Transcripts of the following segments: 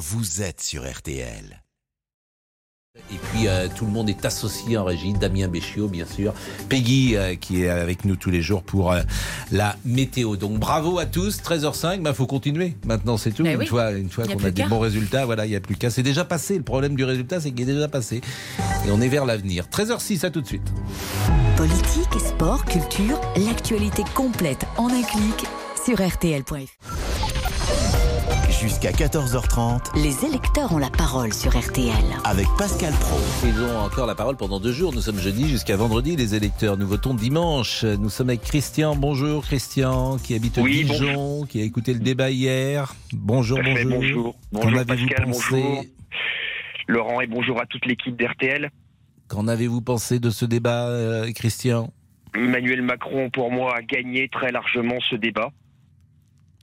vous êtes sur RTL. Et puis euh, tout le monde est associé en régie, Damien Béchiot bien sûr, Peggy euh, qui est avec nous tous les jours pour euh, la météo. Donc bravo à tous, 13h05, il bah, faut continuer. Maintenant c'est tout. Ben une, oui. fois, une fois qu'on a des bons résultats, voilà, il n'y a plus qu'à. C'est déjà passé. Le problème du résultat, c'est qu'il est déjà passé. Et on est vers l'avenir. 13h06, à tout de suite. Politique, sport, culture, l'actualité complète en un clic sur rtl.fr. Jusqu'à 14h30 Les électeurs ont la parole sur RTL. avec Pascal Pro. Ils ont encore la parole pendant deux jours. Nous sommes jeudi jusqu'à vendredi, les électeurs. Nous votons dimanche. Nous sommes avec Christian. Bonjour Christian, qui habite Oui, Dijon, qui a écouté le débat hier. Bonjour, bonjour. bonjour. Qu'en Bonjour avez-vous Pascal, pensé bonjour Laurent et bonjour à toute l'équipe d'RTL. Qu'en avez-vous pensé de ce débat, euh, Christian? Emmanuel Macron, pour moi, a gagné très largement ce débat.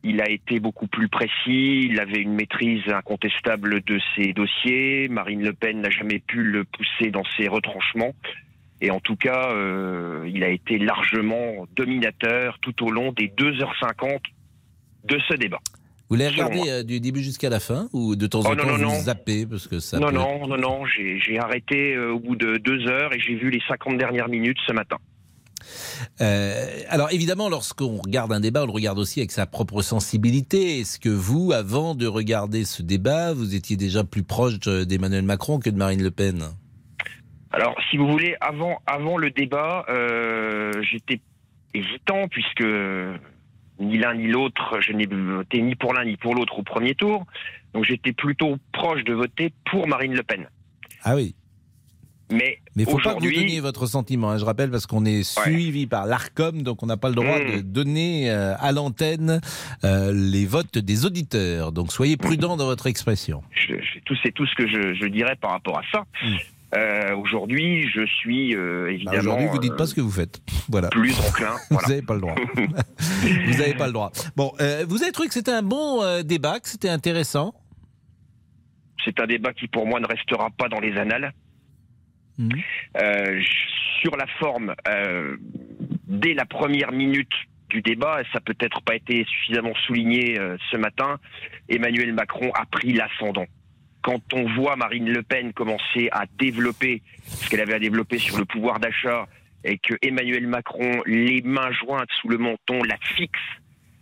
Il a été beaucoup plus précis, il avait une maîtrise incontestable de ses dossiers. Marine Le Pen n'a jamais pu le pousser dans ses retranchements. Et en tout cas, euh, il a été largement dominateur tout au long des 2h50 de ce débat. Vous l'avez regardé euh, du début jusqu'à la fin ou de temps Oh en non, temps non, vous non. zappez parce que ça non, peut- non, non, non, j'ai j'ai arrêté euh, au bout de deux heures et j'ai vu les 50 dernières minutes ce matin. Euh, alors évidemment, lorsqu'on regarde un débat, on le regarde aussi avec sa propre sensibilité. Est-ce que vous, avant de regarder ce débat, vous étiez déjà plus proche de- d'Emmanuel Macron que de Marine Le Pen? Alors, si vous voulez, avant, avant le débat, euh, j'étais hésitant puisque ni l'un ni l'autre, je n'ai voté ni pour l'un ni pour l'autre au premier tour. Donc j'étais plutôt proche de voter pour Marine Le Pen. Ah oui. Mais, il faut pas que vous donniez votre sentiment. hein. Je rappelle parce qu'on est suivi par l'Arcom, donc on n'a pas le droit Mm. de donner euh, à l'antenne euh, les votes des auditeurs. Donc soyez prudents dans votre expression. c'est tout ce que je, je dirais par rapport à ça. Mm. Euh, aujourd'hui, je suis euh, Bah, évidemment Aujourd'hui, vous dites euh, pas ce que vous faites. Voilà. plus enclin. Vous Voilà. n'avez pas le droit. vous n'avez pas le droit. Bon, vous avez trouvé que c'était un bon débat, que c'était intéressant? C'est un débat qui, pour moi, ne restera pas dans les annales. Mhm. Euh, sur la forme, euh, dès la première minute du débat, ça peut être pas été suffisamment souligné euh, ce matin, Emmanuel Macron a pris l'ascendant. Quand on voit Marine Le Pen commencer à développer ce qu'elle avait à développer sur le pouvoir d'achat et que Emmanuel Macron, les mains jointes sous le menton, la fixe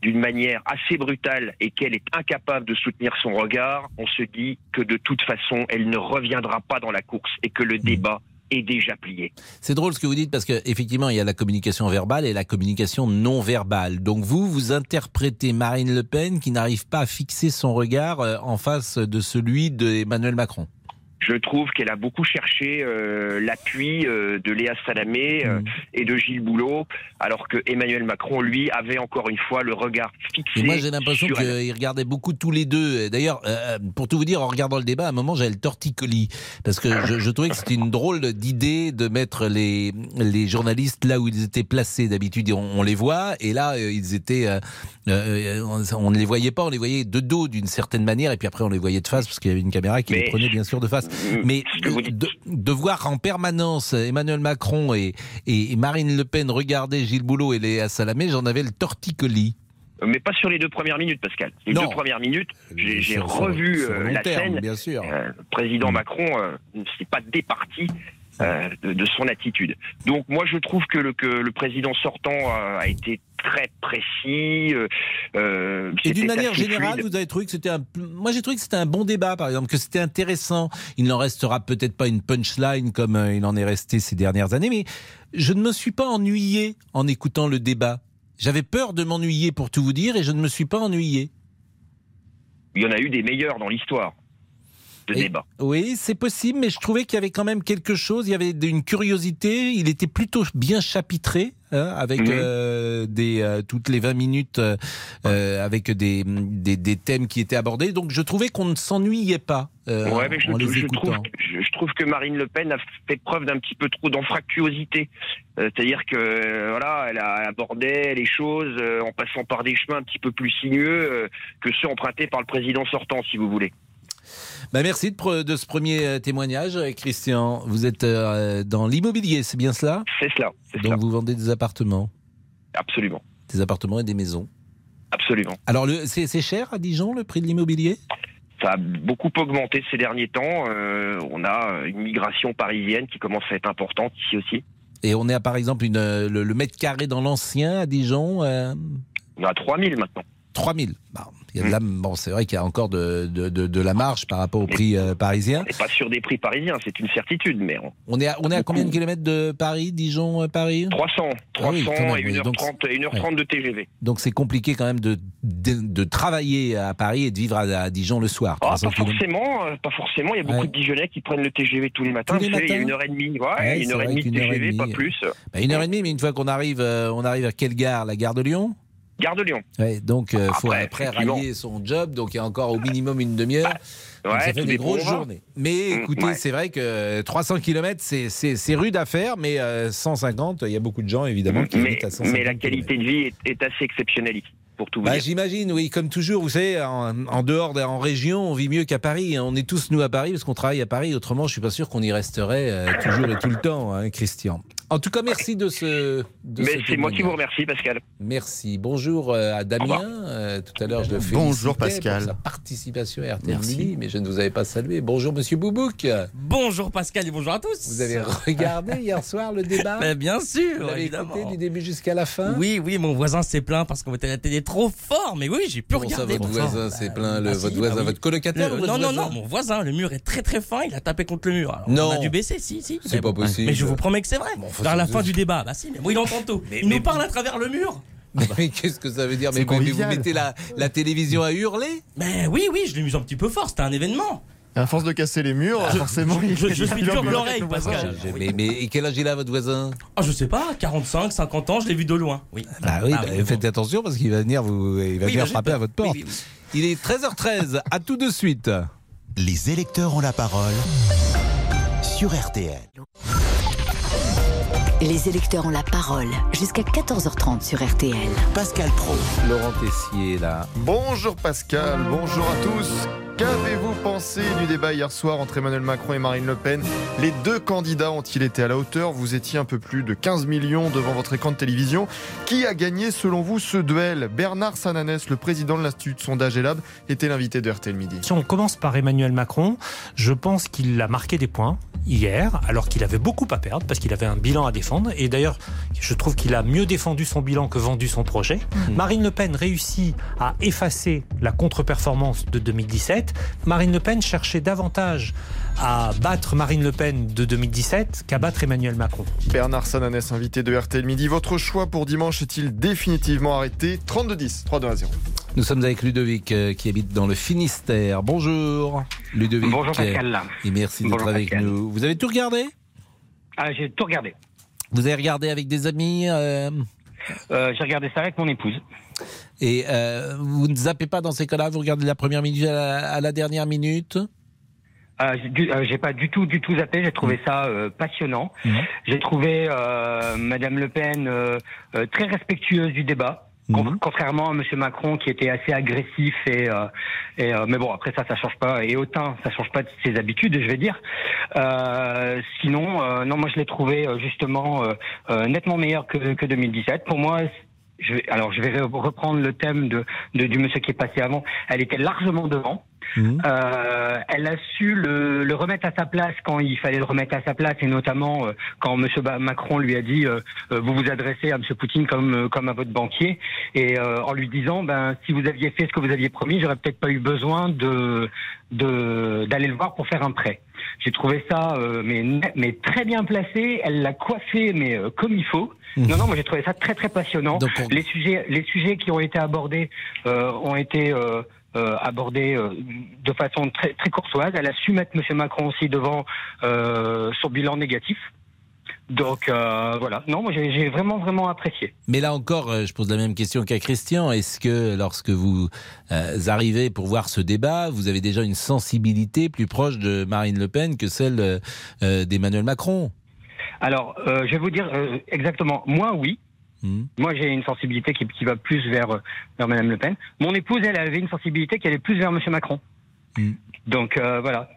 d'une manière assez brutale et qu'elle est incapable de soutenir son regard, on se dit que de toute façon, elle ne reviendra pas dans la course et que le débat est déjà plié. C'est drôle ce que vous dites parce qu'effectivement, il y a la communication verbale et la communication non verbale. Donc vous, vous interprétez Marine Le Pen qui n'arrive pas à fixer son regard euh, en face de celui d'Emmanuel Macron. Je trouve qu'elle a beaucoup cherché euh, l'appui euh, de Léa Salamé euh, Mm. et de Gilles Boulot, alors que Emmanuel Macron, lui, avait encore une fois le regard fixé. Et moi, j'ai l'impression sur elle. qu'ils regardaient beaucoup tous les deux. D'ailleurs, pour tout vous dire, en regardant le débat, à un moment, j'avais le torticolis. Parce que je, je trouvais que c'était une drôle d'idée de mettre les, les journalistes là où ils étaient placés. D'habitude, on, on les voit. Et là, ils étaient. on, ne les voyait pas, on les voyait de dos d'une certaine manière. Et puis après, on les voyait de face parce qu'il y avait une caméra qui les prenait bien sûr de face. Mm, Mais vous dites. de, de voir en permanence Emmanuel Macron et, et Marine Le Pen regarder Gilles Boulot et Léa Salamé, j'en avais le torticolis. Mais pas sur les deux premières minutes, Pascal. Les Non. deux premières minutes, j'ai revu sur euh, la terme, scène. bien sûr. Euh, le président Mm. Macron euh, ne s'est pas départi euh, de, de son attitude. Donc moi je trouve que le, que le président sortant a été très précis. euh, euh, Et d'une manière générale, fluide. vous avez trouvé que c'était un. Moi, j'ai trouvé que c'était un bon débat, par exemple, que c'était intéressant. Il n'en restera peut-être pas une punchline comme euh, il en est resté ces dernières années, mais je ne me suis pas ennuyé en écoutant le débat. J'avais peur de m'ennuyer, pour tout vous dire, et je ne me suis pas ennuyé. Il y en a eu des meilleurs dans l'histoire de Et- débat. Oui, c'est possible, mais je trouvais qu'il y avait quand même quelque chose. Il y avait une curiosité. Il était plutôt bien chapitré, hein, avec Mhm. euh, des euh, toutes les 20 minutes, euh, euh, avec des, des, des thèmes qui étaient abordés. Donc je trouvais qu'on ne s'ennuyait pas euh, Ouais, mais je, en les je trouve, que- je, je trouve que Marine Le Pen a fait preuve d'un petit peu trop d'anfractuosité. Euh, C'est-à-dire que euh, voilà, elle a abordé les choses euh, en passant par des chemins un petit peu plus sinueux euh, que ceux empruntés par le président sortant, si vous voulez. Bah, merci de, ce premier euh, témoignage, euh, Christian. Vous êtes euh, dans l'immobilier, c'est bien cela? C'est cela. Donc cela. vous vendez des appartements, Absolument. des appartements et des maisons? Absolument. Alors c'est cher à Dijon le prix de l'immobilier? Ça a beaucoup augmenté ces derniers temps. Euh, on a une migration parisienne qui commence à être importante ici aussi. Et on est à par exemple une, le, le mètre carré dans l'ancien à Dijon, euh, On est à 3000 maintenant. 3000. Bon, il y a de la, bon, c'est vrai qu'il y a encore de, de, de, de la marge par rapport au prix euh, parisien. On n'est pas sur des prix parisiens, c'est une certitude, mais on- On est à, on est à combien de kilomètres de Paris, Dijon, euh, Paris 300, Ah oui, 300 quand même, et oui. 1h30, Donc, et 1h30 de TGV. Donc c'est compliqué quand même de, de, travailler à Paris et de vivre à, à Dijon le soir. Ah, 300 pas forcément, euh, pas forcément. Il y a beaucoup Ouais. de Dijonais qui prennent le TGV tous les matins. Tous les Il y a une heure et demie, ouais, Ouais, une heure et demie de et TGV, pas plus. Bah, une heure et demie, mais une fois qu'on arrive, euh, on arrive à quelle gare La gare de Lyon Gare de Lyon. Ouais, donc il faut Après, rallier son job, donc il y a encore au minimum une demi-heure. Ouais, ça fait des grosses journées. Mais Mm, écoutez, ouais. c'est vrai que 300 km, c'est- rude à faire, mais euh, 150, il y a beaucoup de gens évidemment qui Mais, habitent à 150 mais la qualité de vie est, est assez exceptionnelle ici, pour tout Bah. J'imagine, oui, comme toujours, vous savez, en, en dehors, de- en région, on vit mieux qu'à Paris. On est tous, nous, à Paris, parce qu'on travaille à Paris. Autrement, je suis pas sûr qu'on y resterait euh, toujours et tout le temps, hein, Christian. En tout cas, merci de ce. de Mais ce c'est moi qui vous remercie, Pascal. Merci. Bonjour euh, à Damien. Euh, tout à l'heure, je le fais. Bonjour, Pascal. Pour sa participation à RTL Merci. Midi, mais je ne vous avais pas salué. Bonjour, monsieur Boubouk. Bonjour Pascal et bonjour à tous. Vous avez regardé hier soir le débat Mais bien Vous sûr, l'avez évidemment. écouté du début jusqu'à la fin Oui, oui, mon voisin s'est plaint parce qu'on mettait la télé trop fort, mais oui, j'ai pu Comment ça, regarder. votre pourtant. voisin s'est Bah, plaint le, bah, Votre si, voisin, bah oui. votre colocataire Le- ou votre non, non, voisin non, mon voisin, le mur est très très fin, il a tapé contre le mur. Alors, Non. On a dû baisser, si, si. C'est Mais pas possible. Mais je vous promets que c'est vrai. Bon, faut Vers la fin du débat, bah si, mais bon, il entend tout. Mais- il mais- nous parle à travers le mur. Mais qu'est-ce que ça veut dire? Mais, vous mettez la, la télévision à hurler? Mais oui, oui, je l'ai mis un petit peu fort, c'était un événement. À force de casser les murs, forcément. je- il- je il suis dur de l'oreille. Pascal. Je- mais, mais quel âge il a votre voisin? Ah, je sais pas, 45, 50 ans, je l'ai vu de loin. Oui. Bah oui, Ah, bah, bon. faites attention parce qu'il va venir vous il va Oui, venir bah, frapper à votre porte. Oui, oui, Il est 13h13, à tout de suite. Les électeurs ont la parole sur RTL. Les électeurs ont la parole jusqu'à 14h30 sur RTL. Pascal Pro. Laurent Tessier là. Bonjour Pascal, bonjour à tous. Qu'avez-vous pensé du débat hier soir entre Emmanuel Macron et Marine Le Pen? Les deux candidats ont-ils été à la hauteur? Vous étiez un peu plus de 15 millions devant votre écran de télévision. Qui a gagné selon vous ce duel? Bernard Sananès, le président de l'Institut de sondage Elab, était l'invité de RTL Midi. Si on commence par Emmanuel Macron, je pense qu'il a marqué des points hier, alors qu'il avait beaucoup à perdre, parce qu'il avait un bilan à défendre. Et d'ailleurs, je trouve qu'il a mieux défendu son bilan que vendu son projet. Marine Le Pen réussit à effacer la contre-performance de 2017. Marine Le Pen cherchait davantage à battre Marine Le Pen de 2017 qu'à battre Emmanuel Macron. Bernard Sananès, invité de RTL Midi. Votre choix pour dimanche est-il définitivement arrêté? 32-10, 3-2 à 0. Nous sommes avec Ludovic euh, qui habite dans le Finistère. Bonjour Ludovic. Bonjour Pascal. Et merci d'être avec Pascal. nous. Vous avez tout regardé? Ah, j'ai tout regardé. Vous avez regardé avec des amis euh, Euh, j'ai regardé ça avec mon épouse. Et euh, vous ne zappez pas dans ces cas-là, vous regardez la première minute à la, à la dernière minute? Euh, j'ai du- euh, j'ai pas du tout, du tout zappé. J'ai trouvé ça euh, passionnant. Mhm. J'ai trouvé euh, Madame Le Pen euh, euh, très respectueuse du débat. Mhm. Contrairement à Monsieur Macron qui était assez agressif et, euh, et mais bon après ça ça change pas et autant ça change pas de ses habitudes je vais dire euh, sinon euh, non moi je l'ai trouvé justement nettement meilleur que, que 2017 pour moi je vais, alors je vais re- reprendre le thème de, de du monsieur qui est passé avant. Elle était largement devant Mhm. euh, elle a su le, le remettre à sa place quand il fallait le remettre à sa place et notamment euh, quand Ba- Macron lui a dit euh, euh, vous vous adressez à Monsieur Poutine comme euh, comme à votre banquier et euh, en lui disant ben si vous aviez fait ce que vous aviez promis j'aurais peut-être pas eu besoin de de d'aller le voir pour faire un prêt. J'ai trouvé ça euh, mais mais très bien placé. Elle l'a coiffé mais euh, comme il faut. Mhm. Non non moi j'ai trouvé ça très très passionnant. On- Les sujets les sujets qui ont été abordés euh, ont été euh, abordé euh, de façon très, très courtoise. Elle a su mettre M. Macron aussi devant euh, son bilan négatif. Donc euh, voilà, non, moi j'ai vraiment vraiment apprécié. Mais là encore, euh, je pose la même question qu'à Christian. Est-ce que lorsque vous euh, arrivez pour voir ce débat, vous avez déjà une sensibilité plus proche de Marine Le Pen que celle d'Emmanuel Macron? Alors, euh, je vais vous dire euh, exactement. Moi, oui. Hmm. Moi, j'ai une sensibilité qui, qui va plus vers, euh, vers Madame Le Pen. Mon épouse, elle avait une sensibilité qui allait plus vers Monsieur Macron. Mm. Donc euh, voilà,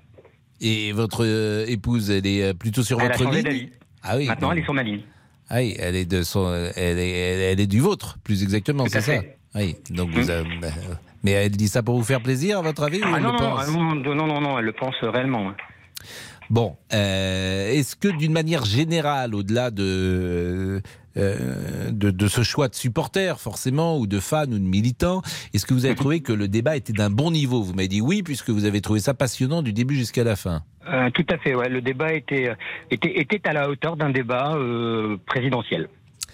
Et votre euh, épouse, elle est plutôt sur elle a votre changé ligne d'avis. Ah oui. Maintenant, elle est sur ma ligne. Ah oui, elle est de son, elle est, elle est du vôtre, plus exactement, c'est ça. fait. Oui, donc vous avez- Mais elle dit ça pour vous faire plaisir, à votre avis ou Ah elle non, le non, pense ah, non, non, non, non, elle le pense réellement. Bon, euh, est-ce que d'une manière générale, au-delà de, euh, de, de ce choix de supporters, forcément, ou de fans ou de militants, est-ce que vous avez trouvé que le débat était d'un bon niveau? Vous m'avez dit oui, puisque vous avez trouvé ça passionnant du début jusqu'à la fin. Euh, tout à fait, ouais. Le débat était, était, était à la hauteur d'un débat présidentiel.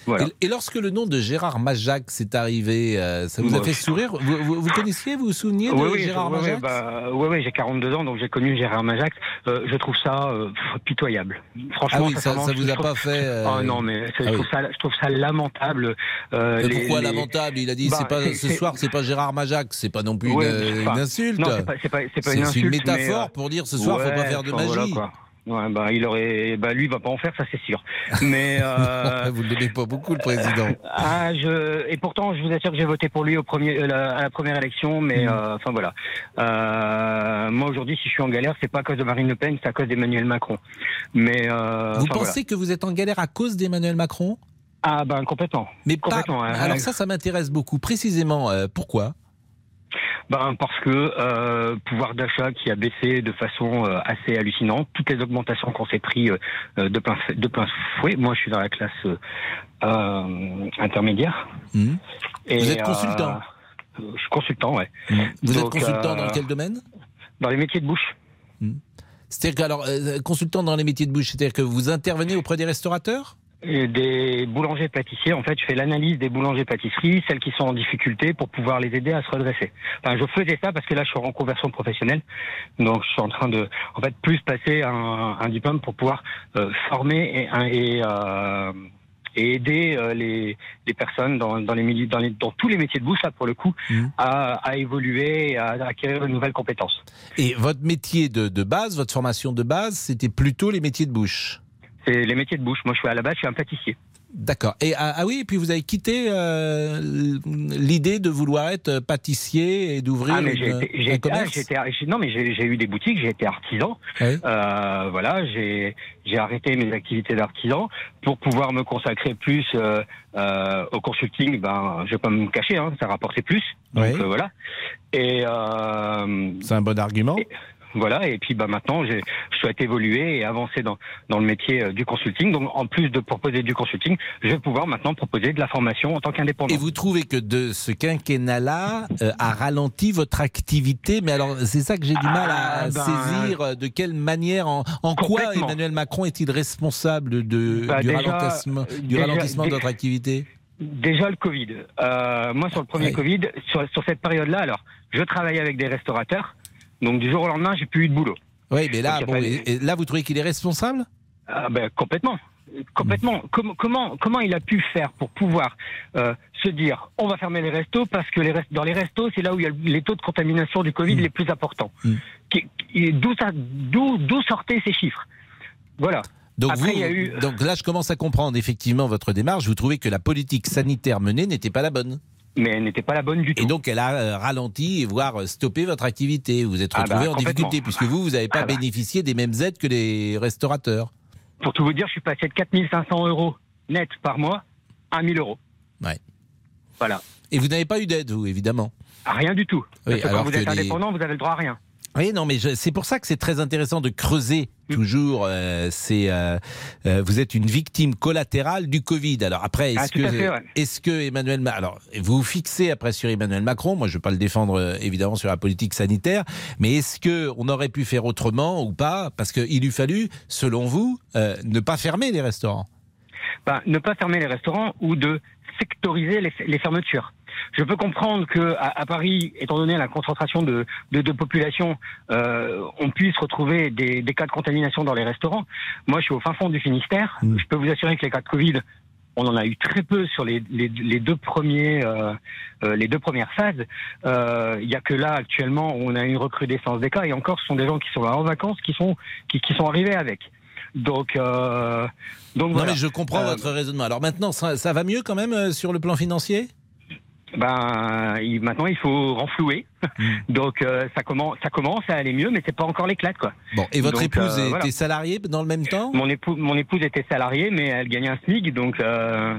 Voilà. Et, et lorsque le nom de Gérard Majac s'est arrivé, euh, ça vous a fait sourire? Vous, vous, vous connaissiez, vous vous souveniez de Oui, oui, Gérard ouais, Majac ouais, bah, ouais, ouais, j'ai 42 ans, donc j'ai connu Gérard Majax. Euh, je trouve ça euh, pitoyable. Franchement, Ah oui, ça, ça vous a trouve- pas fait. Oh non, mais ah je, oui. trouve ça, je trouve ça lamentable. Mais les- pourquoi les- lamentable? Il a dit Bah, c'est pas ce soir, c'est pas Gérard Majac, c'est pas non plus Ouais, une, insulte. C'est pas, pas, pas une c'est insulte. une métaphore mais, pour dire ce soir, faut pas ouais, faire de voilà, magie. quoi. Ouais, bah, il aurait, bah, lui, il va pas en faire, ça c'est sûr. Mais, euh, Vous ne l'aimez pas beaucoup, le président. ah, je, et pourtant, je vous assure que j'ai voté pour lui au premier, euh, à la première élection, Mm. mais, euh, enfin voilà. Euh, moi aujourd'hui, si je suis en galère, c'est pas à cause de Marine Le Pen, c'est à cause d'Emmanuel Macron. Mais, euh, Vous pensez voilà. que vous êtes en galère à cause d'Emmanuel Macron? Ah, ben, complètement. Mais pas. Hein. Alors ça, ça m'intéresse beaucoup. Précisément, euh, pourquoi? Ben parce que euh, pouvoir d'achat qui a baissé de façon euh, assez hallucinante, toutes les augmentations qu'on s'est pris euh, de plein de plein fouet. Moi, je suis dans la classe intermédiaire. Et, Vous êtes consultant Je suis consultant, ouais. Vous êtes consultant dans quel domaine? Dans les métiers de bouche. C'est-à-dire que, alors, consultant dans les métiers de bouche, c'est-à-dire que vous intervenez auprès des restaurateurs? Des boulangers pâtissiers. En fait, je fais l'analyse des boulangers pâtisseries, celles qui sont en difficulté, pour pouvoir les aider à se redresser. Enfin, je faisais ça parce que là, je suis en conversion professionnelle, donc je suis en train de, en fait, plus passer un, un diplôme pour pouvoir euh, former et, et, euh, et aider euh, les, les personnes dans, dans les milieux, dans, les, dans tous les métiers de bouche, là, pour le coup, Mhm. à, à évoluer, et à, à acquérir de nouvelles compétences. Et votre métier de, de base, votre formation de base, c'était plutôt les métiers de bouche C'est les métiers de bouche. Moi, je suis à la base, je suis un pâtissier. D'accord. Et ah, ah oui, et puis vous avez quitté euh, l'idée de vouloir être pâtissier et d'ouvrir Ah, mais une- j'ai été, j'ai un été- ah, commerce? non, mais j'ai eu des boutiques, j'ai été artisan. Oui. Euh, voilà, j'ai j'ai arrêté mes activités d'artisan pour pouvoir me consacrer plus euh, euh, au consulting. Ben, je vais pas me cacher, hein, ça rapportait plus. Donc Oui. euh, voilà. Et euh, C'est un bon argument. Et- voilà. Et puis, bah maintenant, j'ai- je souhaite évoluer et avancer dans dans le métier euh, du consulting. Donc, en plus de proposer du consulting, je vais pouvoir maintenant proposer de la formation en tant qu'indépendant. Et vous trouvez que de ce quinquennat-là euh, a ralenti votre activité? Mais alors, c'est ça que j'ai du mal à Ah, ben, saisir. euh, De quelle manière, en, en quoi. Emmanuel Macron est-il responsable de, Bah, du, déjà, ralentissement, du déjà, ralentissement de votre activité? Déjà le Covid. Euh, moi, sur le premier Ouais. Covid, sur, sur cette période-là, alors, je travaillais avec des restaurateurs. Donc, du jour au lendemain, j'ai plus eu de boulot. Oui, mais là, Donc, bon, et- et là, vous trouvez qu'il est responsable? Ah, ben, complètement. Complètement. Hmm. Comment, comment, comment il a pu faire pour pouvoir euh, se dire on va fermer les restos parce que les dans les restos, c'est là où il y a les taux de contamination du Covid Mm. les plus importants. Mm. Qui- D'où sortaient ces chiffres? Voilà. donc, Après, vous, il y a eu- donc là, je commence à comprendre effectivement votre démarche. Vous trouvez que la politique sanitaire menée n'était pas la bonne. Mais elle n'était pas la bonne du tout. Et donc, elle a euh, ralenti voire euh, stoppé votre activité. Vous vous êtes Ah retrouvé bah, en complètement. difficulté puisque vous, vous n'avez pas Ah bah. bénéficié des mêmes aides que les restaurateurs. Pour tout vous dire, je suis passé de 4500 euros net par mois à 1000 euros. Ouais. Voilà. Et vous n'avez pas eu d'aide, vous, évidemment. Rien du tout. Oui, Parce que alors quand vous êtes les- indépendant, vous avez le droit à rien. Oui, non, mais c'est pour ça que c'est très intéressant de creuser Mm. toujours. euh, c'est euh, euh, vous êtes une victime collatérale du Covid. Alors après, Ah, est-ce à que fait, ouais. est-ce que Emmanuel Ma- alors vous vous fixez après sur Emmanuel Macron Moi, je ne veux pas le défendre euh, évidemment sur la politique sanitaire, mais est-ce que on aurait pu faire autrement ou pas? Parce qu'il eût fallu, selon vous, euh, ne pas fermer les restaurants. Ben, ne pas fermer les restaurants ou de sectoriser les, les fermetures. Je peux comprendre que à, à Paris, étant donné la concentration de, de, de population, euh, on puisse retrouver des, des cas de contamination dans les restaurants. Moi, je suis au fin fond du Finistère. Mm. Je peux vous assurer que les cas de Covid, on en a eu très peu sur les, les, les deux premiers, euh, euh, les deux premières phases. Euh, Il y a que là actuellement, on a une recrudescence des cas. Et encore, ce sont des gens qui sont là en vacances, qui sont qui, qui sont arrivés avec. Donc, euh, donc Non, mais je comprends Euh, votre raisonnement. Alors maintenant, ça, ça va mieux quand même euh, sur le plan financier? Ben, il- maintenant il faut renflouer. Mm. Donc euh, ça commence, ça commence à aller mieux, mais c'est pas encore l'éclate quoi. Bon, et votre Donc, épouse euh, était voilà. salariée dans le même temps? Mon épouse, mon épouse était salariée, mais elle gagnait un SMIC, donc euh,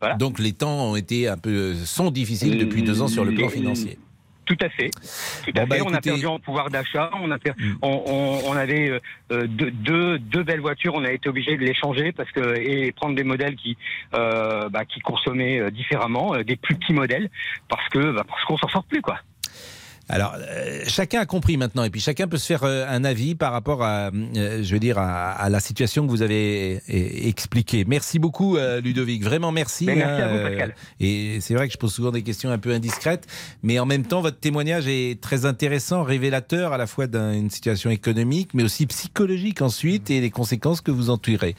Voilà. Donc les temps ont été un peu sont difficiles depuis deux ans sur le plan financier. Tout à fait. Tout à bah, fait. on a perdu en pouvoir d'achat. On a per- Mm. on, on- on avait euh, euh, deux, deux, deux belles voitures. On a été obligé de les changer parce que et prendre des modèles qui euh, bah, qui consommaient différemment, des plus petits modèles, parce que bah, parce qu'on s'en sort plus quoi. Alors, euh, chacun a compris maintenant, et puis chacun peut se faire euh, un avis par rapport à, euh, je veux dire, à, à la situation que vous avez expliquée. Merci beaucoup, euh, Ludovic. Vraiment merci. Mais merci à vous, Pascal. et c'est vrai que je pose souvent des questions un peu indiscrètes, mais en même temps, votre témoignage est très intéressant, révélateur à la fois d'une situation économique, mais aussi psychologique ensuite, et les conséquences que vous en tirez.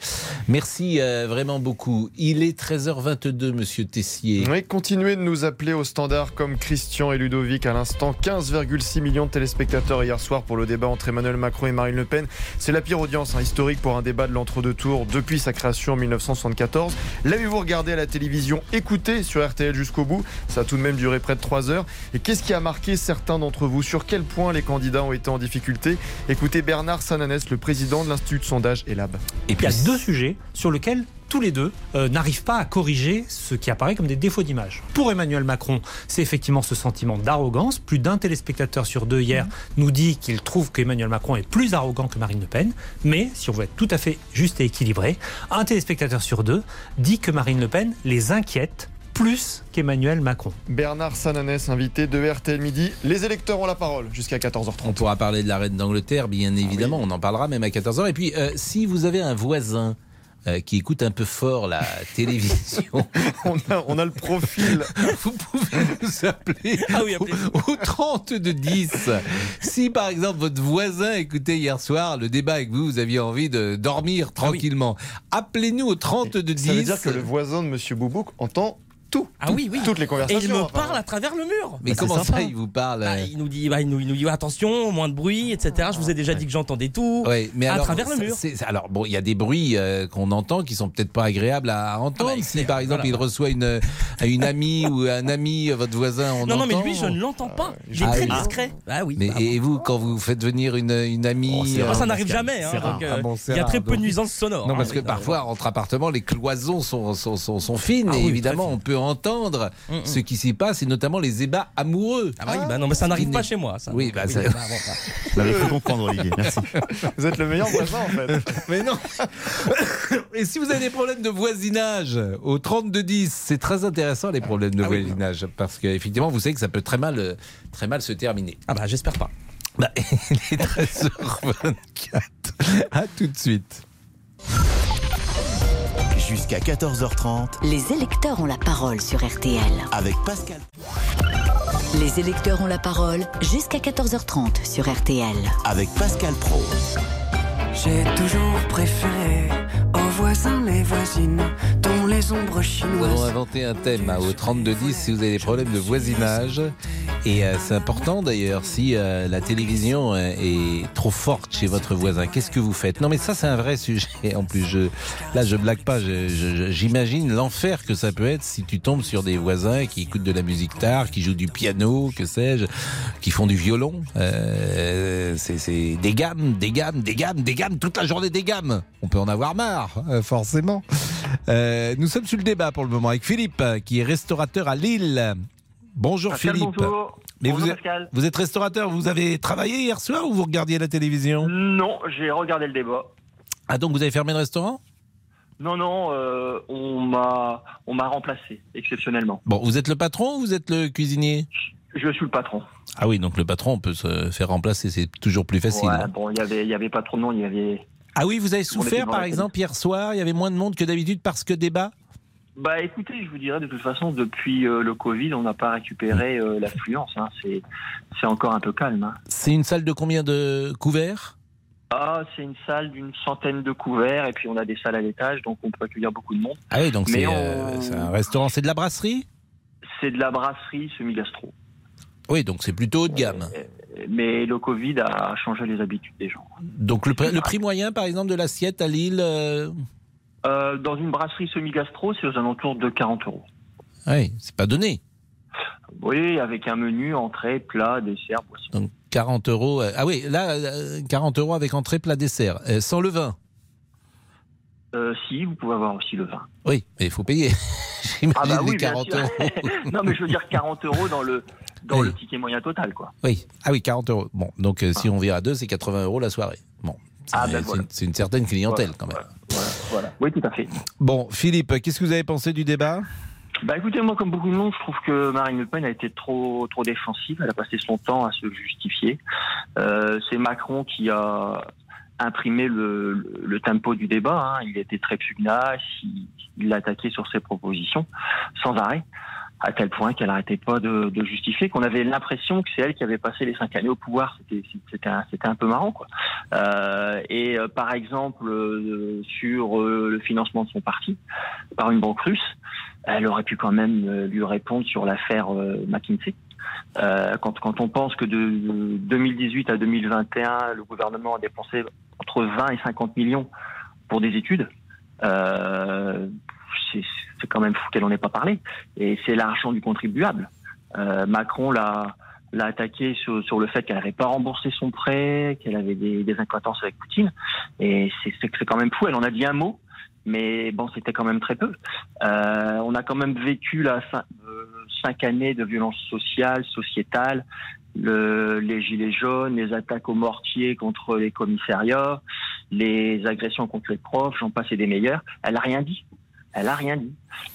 Merci euh, vraiment beaucoup. Il est 13h22, Monsieur Tessier. Oui, continuez de nous appeler au standard comme Christian et Ludovic à l'instant. 15,6 millions de téléspectateurs hier soir pour le débat entre Emmanuel Macron et Marine Le Pen. C'est la pire audience hein, historique pour un débat de l'entre-deux tours depuis sa création en 1974. L'avez-vous regardé à la télévision Écoutez sur RTL jusqu'au bout? Ça a tout de même duré près de 3 heures. Et qu'est-ce qui a marqué certains d'entre vous? Sur quel point les candidats ont été en difficulté? Écoutez Bernard Sananès, le président de l'Institut de sondage ELAB. Et Il y a deux sujets sur lesquels tous les deux euh, n'arrivent pas à corriger ce qui apparaît comme des défauts d'image. Pour Emmanuel Macron, c'est effectivement ce sentiment d'arrogance. Plus d'un téléspectateur sur deux hier nous dit qu'il trouve qu'Emmanuel Macron est plus arrogant que Marine Le Pen. Mais, si on veut être tout à fait juste et équilibré, un téléspectateur sur deux dit que Marine Le Pen les inquiète plus qu'Emmanuel Macron. Bernard Sananès, invité de RTL Midi. Les électeurs ont la parole jusqu'à 14h30. On pourra parler de la reine d'Angleterre, bien évidemment. On en parlera même à 14h. Et puis, euh, si vous avez un voisin euh, qui écoute un peu fort la télévision, On a, on a le profil. vous pouvez nous appeler Ah oui, au, au 30 de 10. Si, par exemple, votre voisin écoutait hier soir le débat avec vous, vous aviez envie de dormir tranquillement, appelez-nous au 30 de 10. Ça veut dire que le voisin de Monsieur Boubouk entend tout. Ah oui, oui. Toutes les Et conversations. il me parle à travers le mur. Mais Bah, comment ça, il vous parle Bah, euh, il nous dit, bah, il nous, il nous dit attention, moins de bruit, etc. Je vous ai déjà dit que j'entendais tout. Ouais, mais à alors, travers le mur. alors bon, il y a des bruits euh, qu'on entend qui sont peut-être pas agréables à entendre. Ah bah, si par exemple voilà. il reçoit une une amie ou un ami, euh, votre voisin, on non, non, mais entend. lui, je ne l'entends pas. Il est Ah très discret. Ah oui. Mais bah, et vous, quand vous faites venir une, une amie, Oh, euh, moi, ça n'arrive jamais. hein, Ah il y a très peu de nuisances sonores. Non, parce que mais, parfois, entre appartements, les cloisons sont, sont, sont, sont fines Ah et évidemment, on peut entendre Mm, mm. ce qui s'y passe et notamment les ébats amoureux. Ah bah oui, bah non, mais ça n'arrive Qui pas chez moi. Ça. Oui, bah, ça- bon, bah. Bah, il faut comprendre, Olivier. Merci. Vous êtes le meilleur voisin en fait. Mais non Et si vous avez des problèmes de voisinage au 3210, c'est très intéressant les problèmes de Ah oui. voisinage parce qu'effectivement, vous savez que ça peut très mal, très mal se terminer. Ah bah j'espère pas. Bah, il est 13h24. À tout de suite. Jusqu'à 14h30 Les électeurs ont la parole sur RTL. avec Pascal. Les électeurs ont la parole jusqu'à 14h30 sur RTL. Avec Pascal Pro. J'ai toujours préféré voisins les voisines dont les ombres Nous avons chinoises. inventé un thème hein, au 3210 si vous avez des problèmes de voisinage. Et euh, c'est important d'ailleurs si euh, la télévision euh, est trop forte chez votre voisin. Qu'est-ce que vous faites? Non mais ça c'est un vrai sujet. En plus, là je blague pas. J'imagine l'enfer que ça peut être si tu tombes sur des voisins qui écoutent de la musique tard, qui jouent du piano, que sais-je, qui font du violon. C'est des gammes, des gammes, des gammes, des gammes, toute la journée des gammes. On peut en avoir marre, euh, forcément. Euh, nous sommes sur le débat pour le moment avec Philippe, euh, qui est restaurateur à Lille. Bonjour Pascal, Philippe. bonjour. Mais Bonjour, vous êtes, Pascal. vous êtes restaurateur, vous avez travaillé hier soir ou vous regardiez la télévision? Non, j'ai regardé le débat. Ah donc vous avez fermé le restaurant? Non, non, euh, on m'a on m'a remplacé exceptionnellement. Bon, vous êtes le patron ou vous êtes le cuisinier? Je suis le patron. Ah oui, donc le patron on peut se faire remplacer, c'est toujours plus facile. Ouais, bon, il y avait il y avait pas trop de nom, il y avait. Ah oui, vous avez souffert par exemple hier soir, il y avait moins de monde que d'habitude parce que débat Bah écoutez, je vous dirais de toute façon depuis euh, le Covid, on n'a pas récupéré euh, l'affluence. Hein. C'est c'est encore un peu calme. hein. C'est une salle de combien de couverts? Ah, c'est une salle d'une centaine de couverts et puis on a des salles à l'étage, donc on peut accueillir beaucoup de monde. Ah oui, donc c'est on- euh, c'est un restaurant, c'est de la brasserie? C'est de la brasserie semi-gastro. Oui, donc c'est plutôt haut de gamme. Mais le Covid a changé les habitudes des gens. Donc le, prix- le prix moyen par exemple de l'assiette à Lille euh, Euh, dans une brasserie semi-gastro, c'est aux alentours de 40 euros. Oui, c'est pas donné. Oui, avec un menu, entrée, plat, dessert, boisson. Donc 40 euros. euh, Ah oui, là, euh, 40 euros avec entrée, plat, dessert. Euh, sans le vin. Si, vous pouvez avoir aussi le vin. Oui, mais il faut payer. J'imagine Ah bah oui, les bien 40 sûr. euros. non, mais je veux dire 40 euros dans le dans Oui. le ticket moyen total, quoi. Oui, ah oui, 40 euros. Bon, donc euh, si on vient à deux, c'est 80 euros la soirée. Bon, c'est Ah ben voilà. une, certaine clientèle Voilà, quand même. Voilà, voilà. Oui, tout à fait. Bon, Philippe, qu'est-ce que vous avez pensé du débat? Bah écoutez, moi comme beaucoup de monde, je trouve que Marine Le Pen a été trop trop défensive. Elle a passé son temps à se justifier. Euh, c'est Macron qui a imprimé le, le, le tempo du débat. Hein. Il était très pugnace. Il, il attaqué sur ses propositions sans arrêt, à tel point qu'elle n'arrêtait pas de, de justifier. Qu'on avait l'impression que c'est elle qui avait passé les cinq années au pouvoir. C'était un, un peu marrant, quoi. Euh, et euh, par exemple euh, sur euh, le financement de son parti par une banque russe elle aurait pu quand même euh, lui répondre sur l'affaire euh, McKinsey. Quand, quand on pense que de 2018 à 2021, le gouvernement a dépensé entre 20 et 50 millions pour des études, euh, c'est quand même fou qu'elle n'en ait pas parlé. Et c'est l'argent du contribuable. Euh, Macron l'a l'a attaqué sur, le fait qu'elle n'avait pas remboursé son prêt, qu'elle avait des, incohérences avec Poutine. Et c'est quand même fou. Elle en a dit un mot, mais bon, c'était quand même très peu. Euh, on a quand même vécu euh, cinq années de violence sociale, sociétale, le- les gilets jaunes, les attaques au mortier contre les commissariats, les agressions contre les profs, j'en passe et des meilleurs. Elle a rien dit. Elle a rien dit.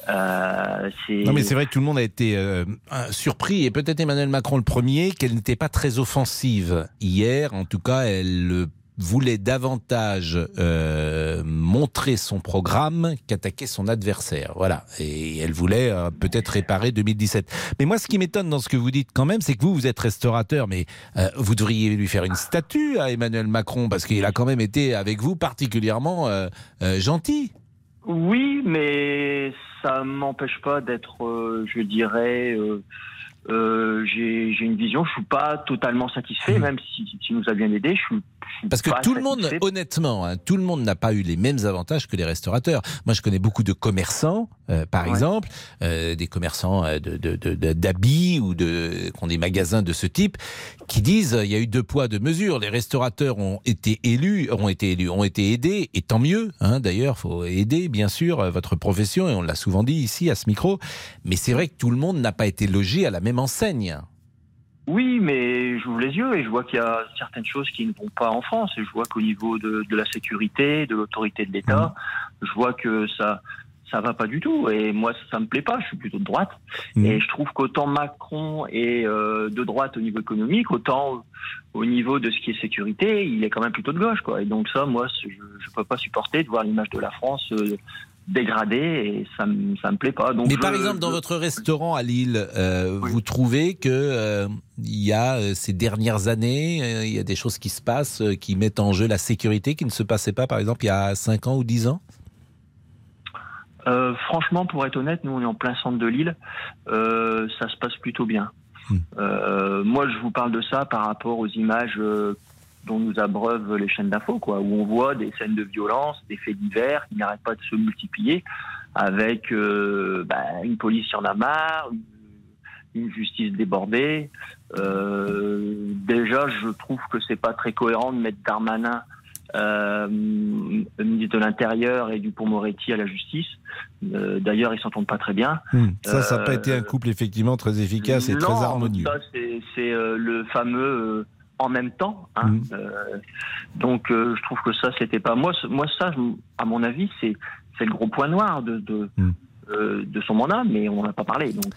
Euh, Non, mais c'est vrai que tout le monde a été euh, surpris, et peut-être Emmanuel Macron le premier, qu'elle n'était pas très offensive hier. En tout cas, elle euh, voulait davantage euh, montrer son programme qu'attaquer son adversaire. Voilà. Et elle voulait euh, peut-être réparer 2017. Mais moi, ce qui m'étonne dans ce que vous dites quand même, c'est que vous, vous êtes restaurateur, mais euh, vous devriez lui faire une statue à Emmanuel Macron, parce qu'il a quand même été avec vous particulièrement euh, euh, gentil. Oui, mais ça m'empêche pas d'être, euh, je dirais, euh, j'ai une vision. Je suis pas totalement satisfait, même si, si nous a bien aidé. Je suis, je suis Parce que tout le monde, honnêtement, hein, tout le monde n'a pas eu les mêmes avantages que les restaurateurs. Moi, je connais beaucoup de commerçants, euh, par Ouais. exemple, euh, des commerçants euh, de- de- d'habits ou de, qui ont des magasins de ce type, qui disent il y a eu deux poids deux mesures. Les restaurateurs ont été élus, ont été élus, ont été aidés, et tant mieux. Hein, D'ailleurs, faut aider, bien sûr, votre profession, et on l'a souvent dit ici à ce micro. Mais c'est vrai que tout le monde n'a pas été logé à la même enseigne. Oui, mais j'ouvre les yeux et je vois qu'il y a certaines choses qui ne vont pas en France. Et je vois qu'au niveau de, de la sécurité, de l'autorité de l'État, je vois que ça ça va pas du tout. Et moi, ça me plaît pas. Je suis plutôt de droite. Et je trouve qu'autant Macron est euh, de droite au niveau économique, autant au niveau de ce qui est sécurité, il est quand même plutôt de gauche. Quoi. Et donc ça, moi, je ne peux pas supporter de voir l'image de la France euh, dégradée et ça me ça me plaît pas. Donc Mais je- par exemple, dans je- votre restaurant à Lille, euh, vous trouvez que euh, il y a euh, ces dernières années, euh, il y a des choses qui se passent qui mettent en jeu la sécurité qui ne se passait pas, par exemple, il y a 5 ans ou 10 ans? Franchement, pour être honnête, nous on est en plein centre de euh, ça se passe plutôt bien. Euh, moi, je vous parle de ça par rapport aux images dont nous abreuvent les chaînes d'infos, quoi, où on voit des scènes de violence, des faits divers qui n'arrêtent pas de se multiplier, avec euh, bah, une police qui en a marre, une, justice débordée. Euh, déjà, je trouve que c'est pas très cohérent de mettre Darmanin euh, ministre de l'Intérieur et Dupont-Moretti à la justice. Euh, D'ailleurs, ils s'entendent pas très bien. Ça, ça n'a pas été un couple effectivement très efficace et très non, harmonieux. Ça, c'est le fameux en même temps. hein. Mm. Euh, donc, euh, je trouve que ça, c'était pas moi. Moi, ça, je- à mon avis, c'est c'est le gros point noir de de, Mm. euh, de son mandat, mais on n'en a pas parlé. Donc,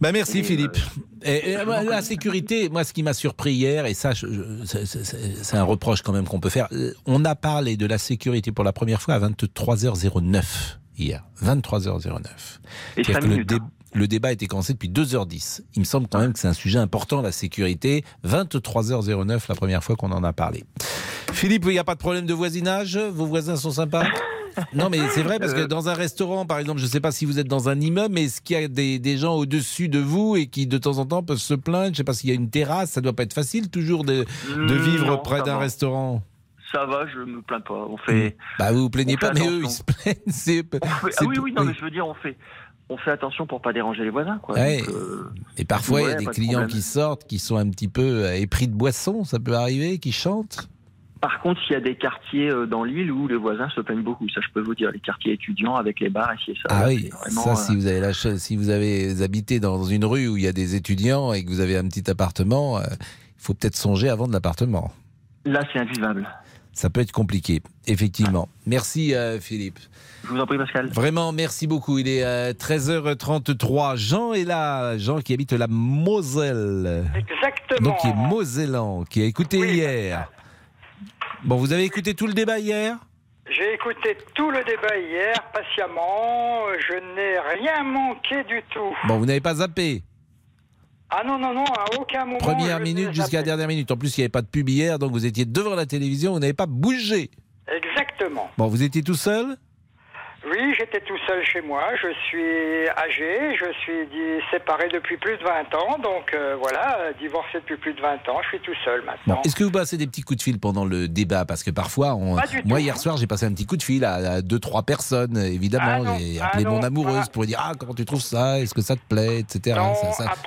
Bah merci Et, Philippe. Et, et, moi, la sécurité, moi ce qui m'a surpris hier, et ça c'est- un reproche quand même qu'on peut faire, on a parlé de la sécurité pour la première fois à 23h09 hier. 23h09. Et C'est-à-dire cinq que le, minutes, dé- hein. Le débat a été commencé depuis 2h10. Il me semble quand même que c'est un sujet important, la sécurité. 23h09 la première fois qu'on en a parlé. Philippe, il n'y a pas de problème de voisinage? Vos voisins sont sympas? Non, mais c'est vrai parce que dans un restaurant, par exemple, je ne sais pas si vous êtes dans un immeuble, mais est-ce qu'il y a des, des gens au-dessus de vous et qui de temps en temps peuvent se plaindre? Je ne sais pas s'il y a une terrasse, ça doit pas être facile toujours de, de vivre Non, près d'un restaurant. ça va, je me plains pas. On fait. Bah vous vous plaignez pas, mais eux ils se plaignent. C'est, ah oui, oui, non, mais je veux dire, on fait. On fait attention pour pas déranger les voisins, quoi. Ouais. Donc, euh, Et parfois il y a des de clients qui sortent, qui sont un petit peu euh, épris de boisson, ça peut arriver, qui chantent? Par contre, il y a des quartiers euh, dans l'île où les voisins se plaignent beaucoup. Ça, je peux vous dire. Les quartiers étudiants avec les bars et ça. Ah oui, vraiment, ça, euh, si vous avez la chance, si vous avez habité dans une rue où il y a des étudiants et que vous avez un petit appartement, euh, il faut peut-être songer à vendre l'appartement. Là, c'est invivable. Ça peut être compliqué, effectivement. Merci euh, Philippe. Je vous en prie, Pascal. Vraiment, merci beaucoup. Il est euh, 13h33. Jean est là. Jean qui habite la Moselle. Exactement. Donc qui est mosellan, qui a écouté hier. Bon, vous avez écouté tout le débat hier? J'ai écouté tout le débat hier patiemment. Je n'ai rien manqué du tout. Bon, vous n'avez pas zappé. Ah non, non, non, à aucun moment. Première minute jusqu'à la dernière minute. En plus, il n'y avait pas de pub hier, donc vous étiez devant la télévision, vous n'avez pas bougé. Exactement. Bon, vous étiez tout seul Oui, j'étais tout seul chez moi. Je suis âgé. Je suis séparé depuis plus de 20 ans. Donc euh, voilà, divorcé depuis plus de 20 ans. Je suis tout seul maintenant. Bon, est-ce que vous passez des petits coups de fil pendant le débat? Parce que parfois, on... Moi tout. hier soir, j'ai passé un petit coup de fil à, à deux, trois personnes, évidemment. Ah j'ai ah appelé mon amoureuse voilà. pour lui dire Ah, comment tu trouves ça? Est-ce que ça te plaît? Etc.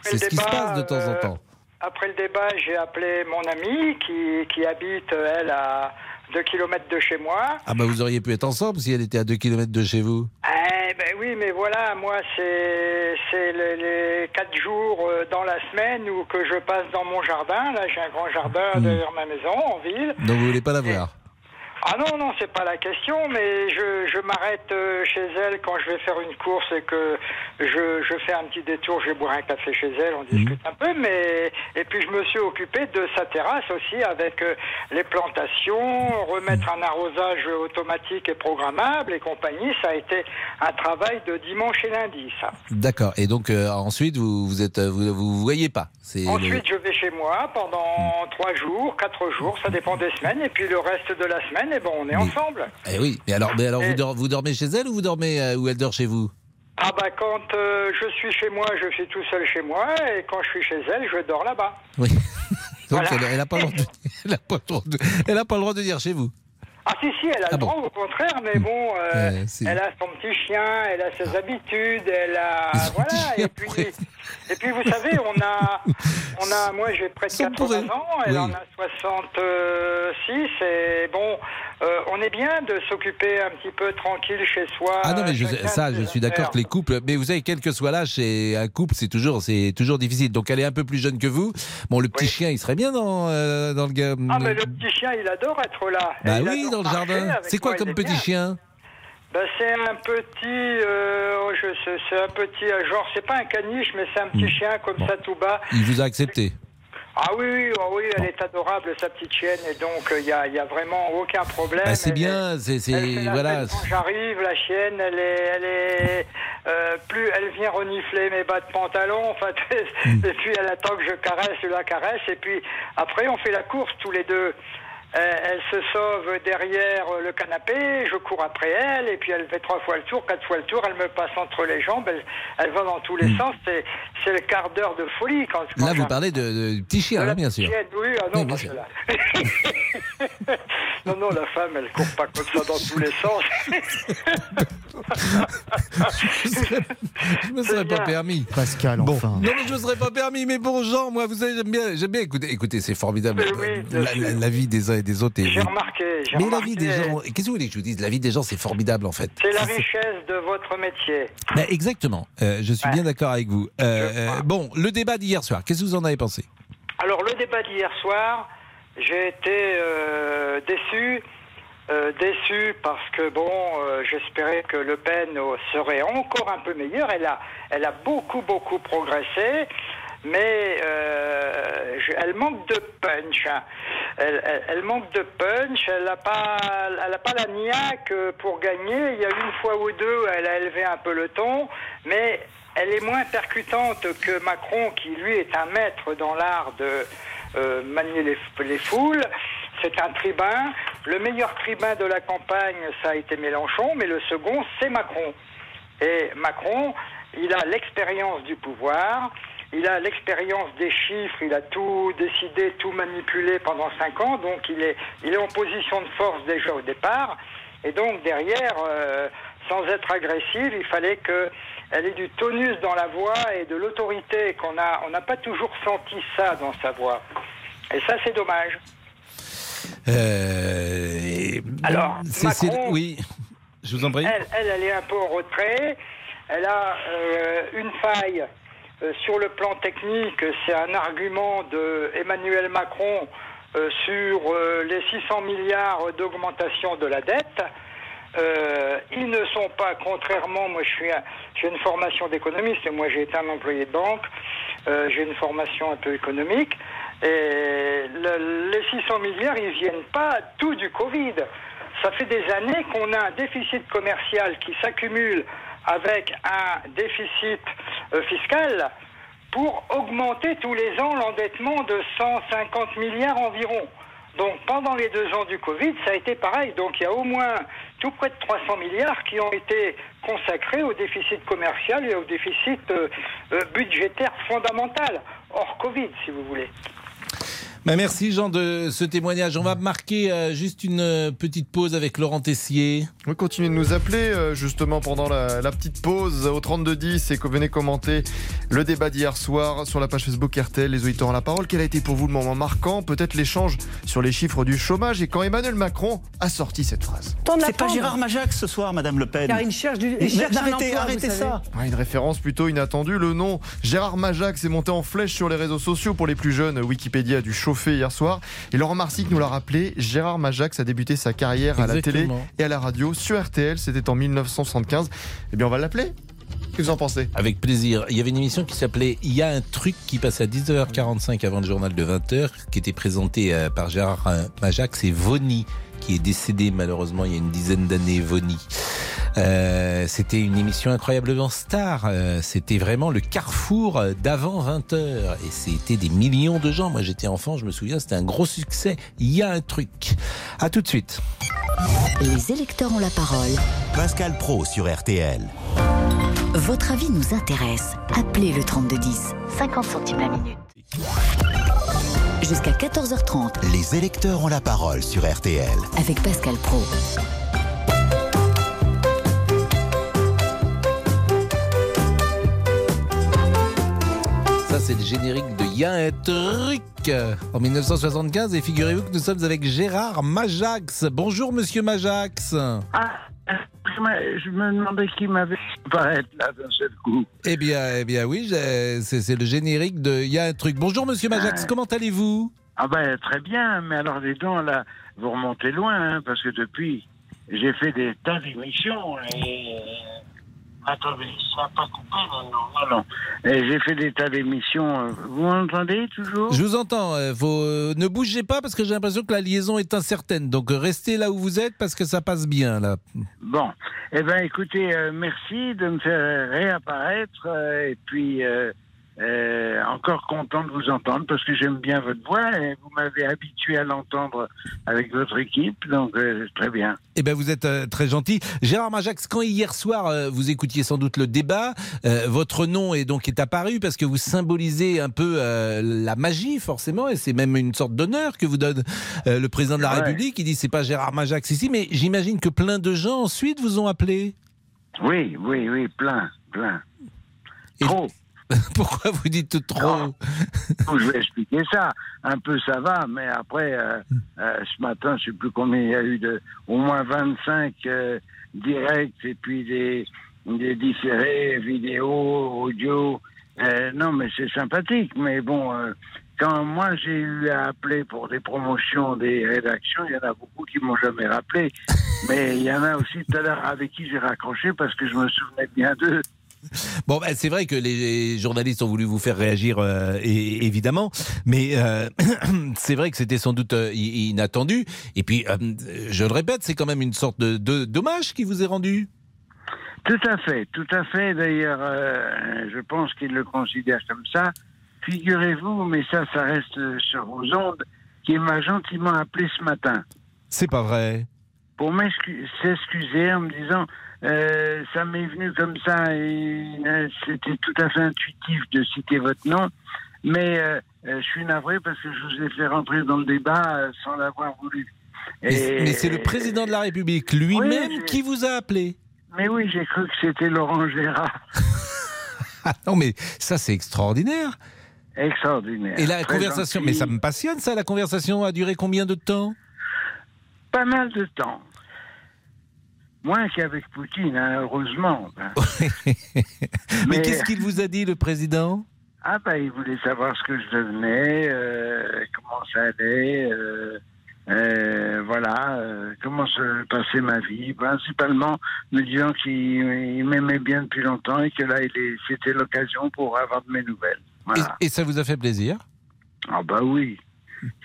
C'est ce qui se passe de temps en euh, temps. Après le débat, j'ai appelé mon amie qui, qui habite, elle, à 2 km de chez moi. Ah, bah vous auriez pu être ensemble si elle était à deux kilomètres de chez vous. Eh ben oui, mais voilà, moi, c'est c'est les, les quatre jours euh, dans la semaine où que je passe dans mon jardin. Là, j'ai un grand jardin Hmm. derrière ma maison, en ville. Donc vous voulez pas la voir Ah non, non, c'est pas la question, mais je, je m'arrête euh, chez elle quand je vais faire une course et que je, je fais un petit détour, je vais boire un café chez elle, on discute un peu, mais et puis je me suis occupé de sa terrasse aussi avec euh, les plantations, remettre un arrosage automatique et programmable et compagnie. Ça a été un travail de dimanche et lundi, ça. D'accord. Et donc euh, ensuite, vous vous êtes, vous, vous voyez pas. Le- Ensuite, je vais chez moi pendant trois jours, quatre jours, ça dépend des semaines, et puis le reste de la semaine, eh ben, on est ensemble. Eh oui. Mais alors, mais alors vous, Et- dor- vous dormez chez elle ou vous dormez euh, ou elle dort chez vous? Ah bah quand euh, je suis chez moi, je suis tout seul chez moi, et quand je suis chez elle, je dors là-bas. Oui. Donc Voilà. elle, elle a pas le droit de, elle a pas le droit de, elle a pas le droit de dire chez vous. Ah si si, elle a Ah le bon. droit au contraire, mais bon, euh, c'est- elle a son petit chien, elle a ses habitudes, elle a voilà. Et puis et puis vous savez, on a on a moi j'ai près de Son 80 pourri. ans, elle Oui. en a 66 et bon, euh, on est bien de s'occuper un petit peu tranquille chez soi. Ah non mais je, ça je suis d'accord que les couples mais vous savez quel que soit l'âge chez un couple c'est toujours c'est toujours difficile donc elle est un peu plus jeune que vous bon le petit chien il serait bien dans euh, dans le Ah mais le petit chien, il adore être là. bah oui dans le jardin c'est quoi comme petit chien? Ben, c'est un petit, euh, oh, je sais, c'est un petit, euh, genre, c'est pas un caniche, mais c'est un petit Hmm. chien comme ça tout bas. il vous a accepté Ah oui, oui, oh oui, elle est adorable, sa petite chienne, et donc il n'y a, y a vraiment aucun problème. Bah, c'est bien c'est voilà Quand j'arrive, la chienne, elle est, elle est, euh, plus elle vient renifler mes bas de pantalon, enfin, Hmm. et puis elle attend que je caresse, je la caresse, et puis après on fait la course tous les deux. Euh, elle se sauve derrière euh, le canapé, je cours après elle, et puis elle fait trois fois le tour, quatre fois le tour, elle me passe entre les jambes, elle, elle va dans tous les sens, c'est, le quart d'heure de folie quand, quand Hmm. là vous parlez de, de- petit chien la hein, bien sûr chienne, oui, ah non, Oui, bien parce sûr. que là- non, non, la femme, elle court pas comme ça dans tous les sens. je me serais pas permis Pascal, Bon, enfin. non mais je me serais pas permis, mais bon Jean, moi vous savez j'aime bien, j'aime bien écouter, écoutez, c'est formidable, oui, la, la- la vie des uns des autres. J'ai remarqué, mais la vie des gens, qu'est-ce que vous voulez que je vous dise? La vie des gens, c'est formidable en fait. C'est la richesse de votre métier. Exactement, Euh, je suis bien d'accord avec vous. Euh, euh, bon, le débat d'hier soir, qu'est-ce que vous en avez pensé? Alors, le débat d'hier soir, j'ai été euh, déçu. déçu parce que, bon, j'espérais que Le Pen serait encore un peu meilleure. Elle a, elle a beaucoup, beaucoup progressé. Mais euh, je- elle manque de punch. hein. Elle, elle- elle manque de punch. Elle n'a pas, elle a pas la niaque pour gagner. Il y a une fois ou deux, elle a élevé un peu le ton, mais elle est moins percutante que Macron, qui lui est un maître dans l'art de euh, manier les, les foules. C'est un tribun. Le meilleur tribun de la campagne, ça a été Mélenchon, mais le second, c'est Macron. Et Macron, il a l'expérience du pouvoir, il a l'expérience des chiffres, il a tout décidé, tout manipulé pendant cinq ans, donc il est, il est en position de force déjà au départ. Et donc derrière, euh, sans être agressive, il fallait qu'elle ait du tonus dans la voix et de l'autorité qu'on a. On n'a pas toujours senti ça dans sa voix. Et ça, c'est dommage. Euh, Alors, Macron- oui, je vous en prie. Elle, elle, elle est un peu en retrait. Elle a euh, une faille euh, sur le plan technique. C'est un argument de Emmanuel Macron euh, sur euh, les 600 milliards d'augmentation de la dette. Ils ne sont pas, contrairement, moi je suis, j'ai une formation d'économiste moi j'ai été un employé de banque, j'ai une formation un peu économique et le- les 600 milliards ils viennent pas tout du Covid. Ça fait des années qu'on a un déficit commercial qui s'accumule avec un déficit euh, fiscal pour augmenter tous les ans l'endettement de 150 milliards environ. Donc pendant les deux ans du Covid, ça a été pareil. Donc il y a au moins tout près de 300 milliards qui ont été consacrés au déficit commercial et au déficit euh, euh, budgétaire fondamental, hors Covid si vous voulez. Bah, merci Jean de ce témoignage. On va marquer euh, juste une euh, petite pause avec Laurent Tessier. Oui, continuez de nous appeler euh, justement pendant la, la petite pause au 3210 et que venez commenter le débat d'hier soir sur la page Facebook RTL. Les auditeurs ont la parole. Quel a été pour vous le moment marquant? Peut-être l'échange sur les chiffres du chômage et quand Emmanuel Macron a sorti cette phrase. C'est pas Gérard Majax ce soir, Madame Le Pen. Car il cherche du- il Mais cherche un arrêtez, emploi, arrêtez vous ça. Ouais, une référence plutôt inattendue. Le nom Gérard Majax est monté en flèche sur les réseaux sociaux pour les plus jeunes. Wikipédia a dû chauffer hier soir. Et Laurent Marsic nous l'a rappelé. Gérard Majax a débuté sa carrière à la télé et à la radio sur RTL. C'était en 1975. Eh bien, on va l'appeler. Qu'est-ce que vous en pensez? Avec plaisir. Il y avait une émission qui s'appelait Il y a un truc qui passe à 10h45 avant le journal de 20h, qui était présenté euh, par Gérard euh, Majax et Vony, qui est décédé malheureusement il y a une dizaine d'années, Vony. Euh, c'était une émission incroyablement star. Euh, c'était vraiment le carrefour d'avant 20h. Et c'était des millions de gens. Moi j'étais enfant, je me souviens, c'était un gros succès. Il y a un truc. À tout de suite. Les électeurs ont la parole. Pascal Pro sur RTL. Votre avis nous intéresse. Appelez le 3210, 50 centimes la minute. Jusqu'à 14h30 Les électeurs ont la parole sur RTL. avec Pascal Pro. Ça, c'est le générique de Y a un truc en 1975. Et figurez-vous que nous sommes avec Gérard Majax. Bonjour, monsieur Majax. Ah, je me- je me demandais qui m'avait paraître là d'un seul coup. Eh bien, eh bien oui, c'est le générique de Y a un truc. Bonjour, monsieur Majax. Comment allez-vous? Ah ben très bien, mais alors les dents là, vous remontez loin, hein, parce que depuis, j'ai fait des tas d'émissions et... Attendez, ça n'a pas coupé maintenant, non, non. Et J'ai fait des tas d'émissions, euh, vous m'entendez toujours? Je vous entends. euh, faut- euh, ne bougez pas parce que j'ai l'impression que la liaison est incertaine. Donc, restez là où vous êtes parce que ça passe bien, là. Bon, eh ben écoutez, euh, merci de me faire réapparaître euh, et puis euh, euh, encore content de vous entendre parce que j'aime bien votre voix et vous m'avez habitué à l'entendre avec votre équipe, donc euh, très bien. Eh bien, vous êtes euh, très gentil. Gérard Majax, quand hier soir, euh, vous écoutiez sans doute le débat, votre nom est donc est apparu parce que vous symbolisez un peu la magie, forcément, et c'est même une sorte d'honneur que vous donne le président de la Ouais. République. Il dit c'est pas Gérard Majax ici, mais j'imagine que plein de gens ensuite vous ont appelé. Oui, oui, oui, plein, plein. Trop. Pourquoi vous dites trop Je vais expliquer ça. Un peu ça va, mais après, euh, euh, ce matin, je sais plus combien il y a eu de, au moins 25 euh, directs et puis des, des différés, vidéos, audio. Non, mais c'est sympathique. Mais bon, quand moi j'ai eu à appeler pour des promotions des rédactions, il y en a beaucoup qui m'ont jamais rappelé. mais il y en a aussi tout à l'heure avec qui j'ai raccroché parce que je me souvenais bien d'eux. Bon, ben, c'est vrai que les journalistes ont voulu vous faire réagir, euh, et- évidemment, mais euh, c'est vrai que c'était sans doute euh, i- inattendu. Et puis, je le répète, c'est quand même une sorte de, de dommage qui vous est rendu. Tout à fait, tout à fait. D'ailleurs, je pense qu'il le considère comme ça. Figurez-vous, mais ça, ça reste sur vos ondes, qu'il m'a gentiment appelé ce matin C'est pas vrai. pour m'excu- s'excuser en me disant euh, ça m'est venu comme ça et euh, c'était tout à fait intuitif de citer votre nom, mais euh, je suis navré parce que je vous ai fait rentrer dans le débat sans l'avoir voulu. Mais, Et- mais c'est le président de la République lui-même Oui, qui vous a appelé. Mais oui, j'ai cru que c'était Laurent Gérard. Ah non, mais ça, c'est extraordinaire. Extraordinaire. Et la Très conversation, gentil. mais ça me passionne, ça. La conversation a duré combien de temps? Pas mal de temps. Moins qu'avec Poutine, hein, heureusement. Ben. Mais, qu'est-ce qu'il vous a dit, le président? Ah, ben, il voulait savoir ce que je devenais, euh, comment ça allait, euh, euh, voilà, comment se passait ma vie. Principalement, me disant qu'il il m'aimait bien depuis longtemps et que là, c'était l'occasion pour avoir de mes nouvelles. Voilà. Et ça vous a fait plaisir? Ah, bah oui,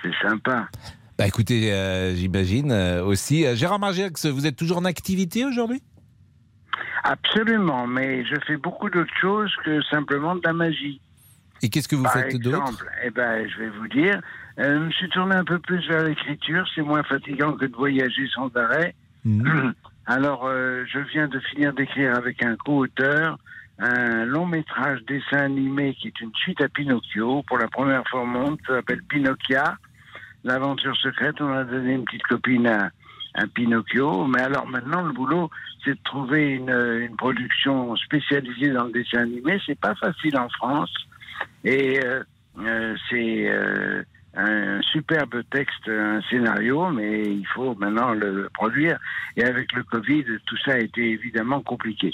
c'est sympa. Bah écoutez, euh, j'imagine euh, aussi. Euh, Gérard Margiax, vous êtes toujours en activité aujourd'hui? Absolument, mais je fais beaucoup d'autres choses que simplement de la magie. Et qu'est-ce que vous Par faites d'autre? exemple, eh ben, je vais vous dire, euh, je me suis tourné un peu plus vers l'écriture. C'est moins fatigant que de voyager sans arrêt. Mhm. Alors, je viens de finir d'écrire avec un co-auteur un long métrage dessin animé qui est une suite à Pinocchio pour la première fois au monde. Ça s'appelle Pinocchia, l'aventure secrète. On a donné une petite copine à, à Pinocchio. Mais alors maintenant, le boulot, c'est de trouver une, production spécialisée dans le dessin animé. C'est pas facile en France. Et euh, euh, c'est euh, un superbe texte, un scénario, mais il faut maintenant le produire. Et avec le Covid, tout ça a été évidemment compliqué.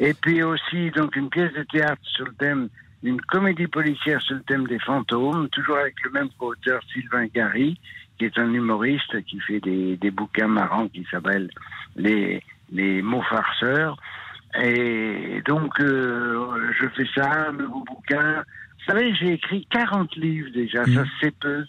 Et puis aussi, donc, une pièce de théâtre sur le thème, une comédie policière sur le thème des fantômes, toujours avec le même auteur, Sylvain Gary, qui est un humoriste qui fait des, des bouquins marrants qui s'appellent les, les mots farceurs. Et donc, euh, je fais ça, un nouveau bouquin. Vous savez, j'ai écrit 40 livres déjà, ça c'est peu.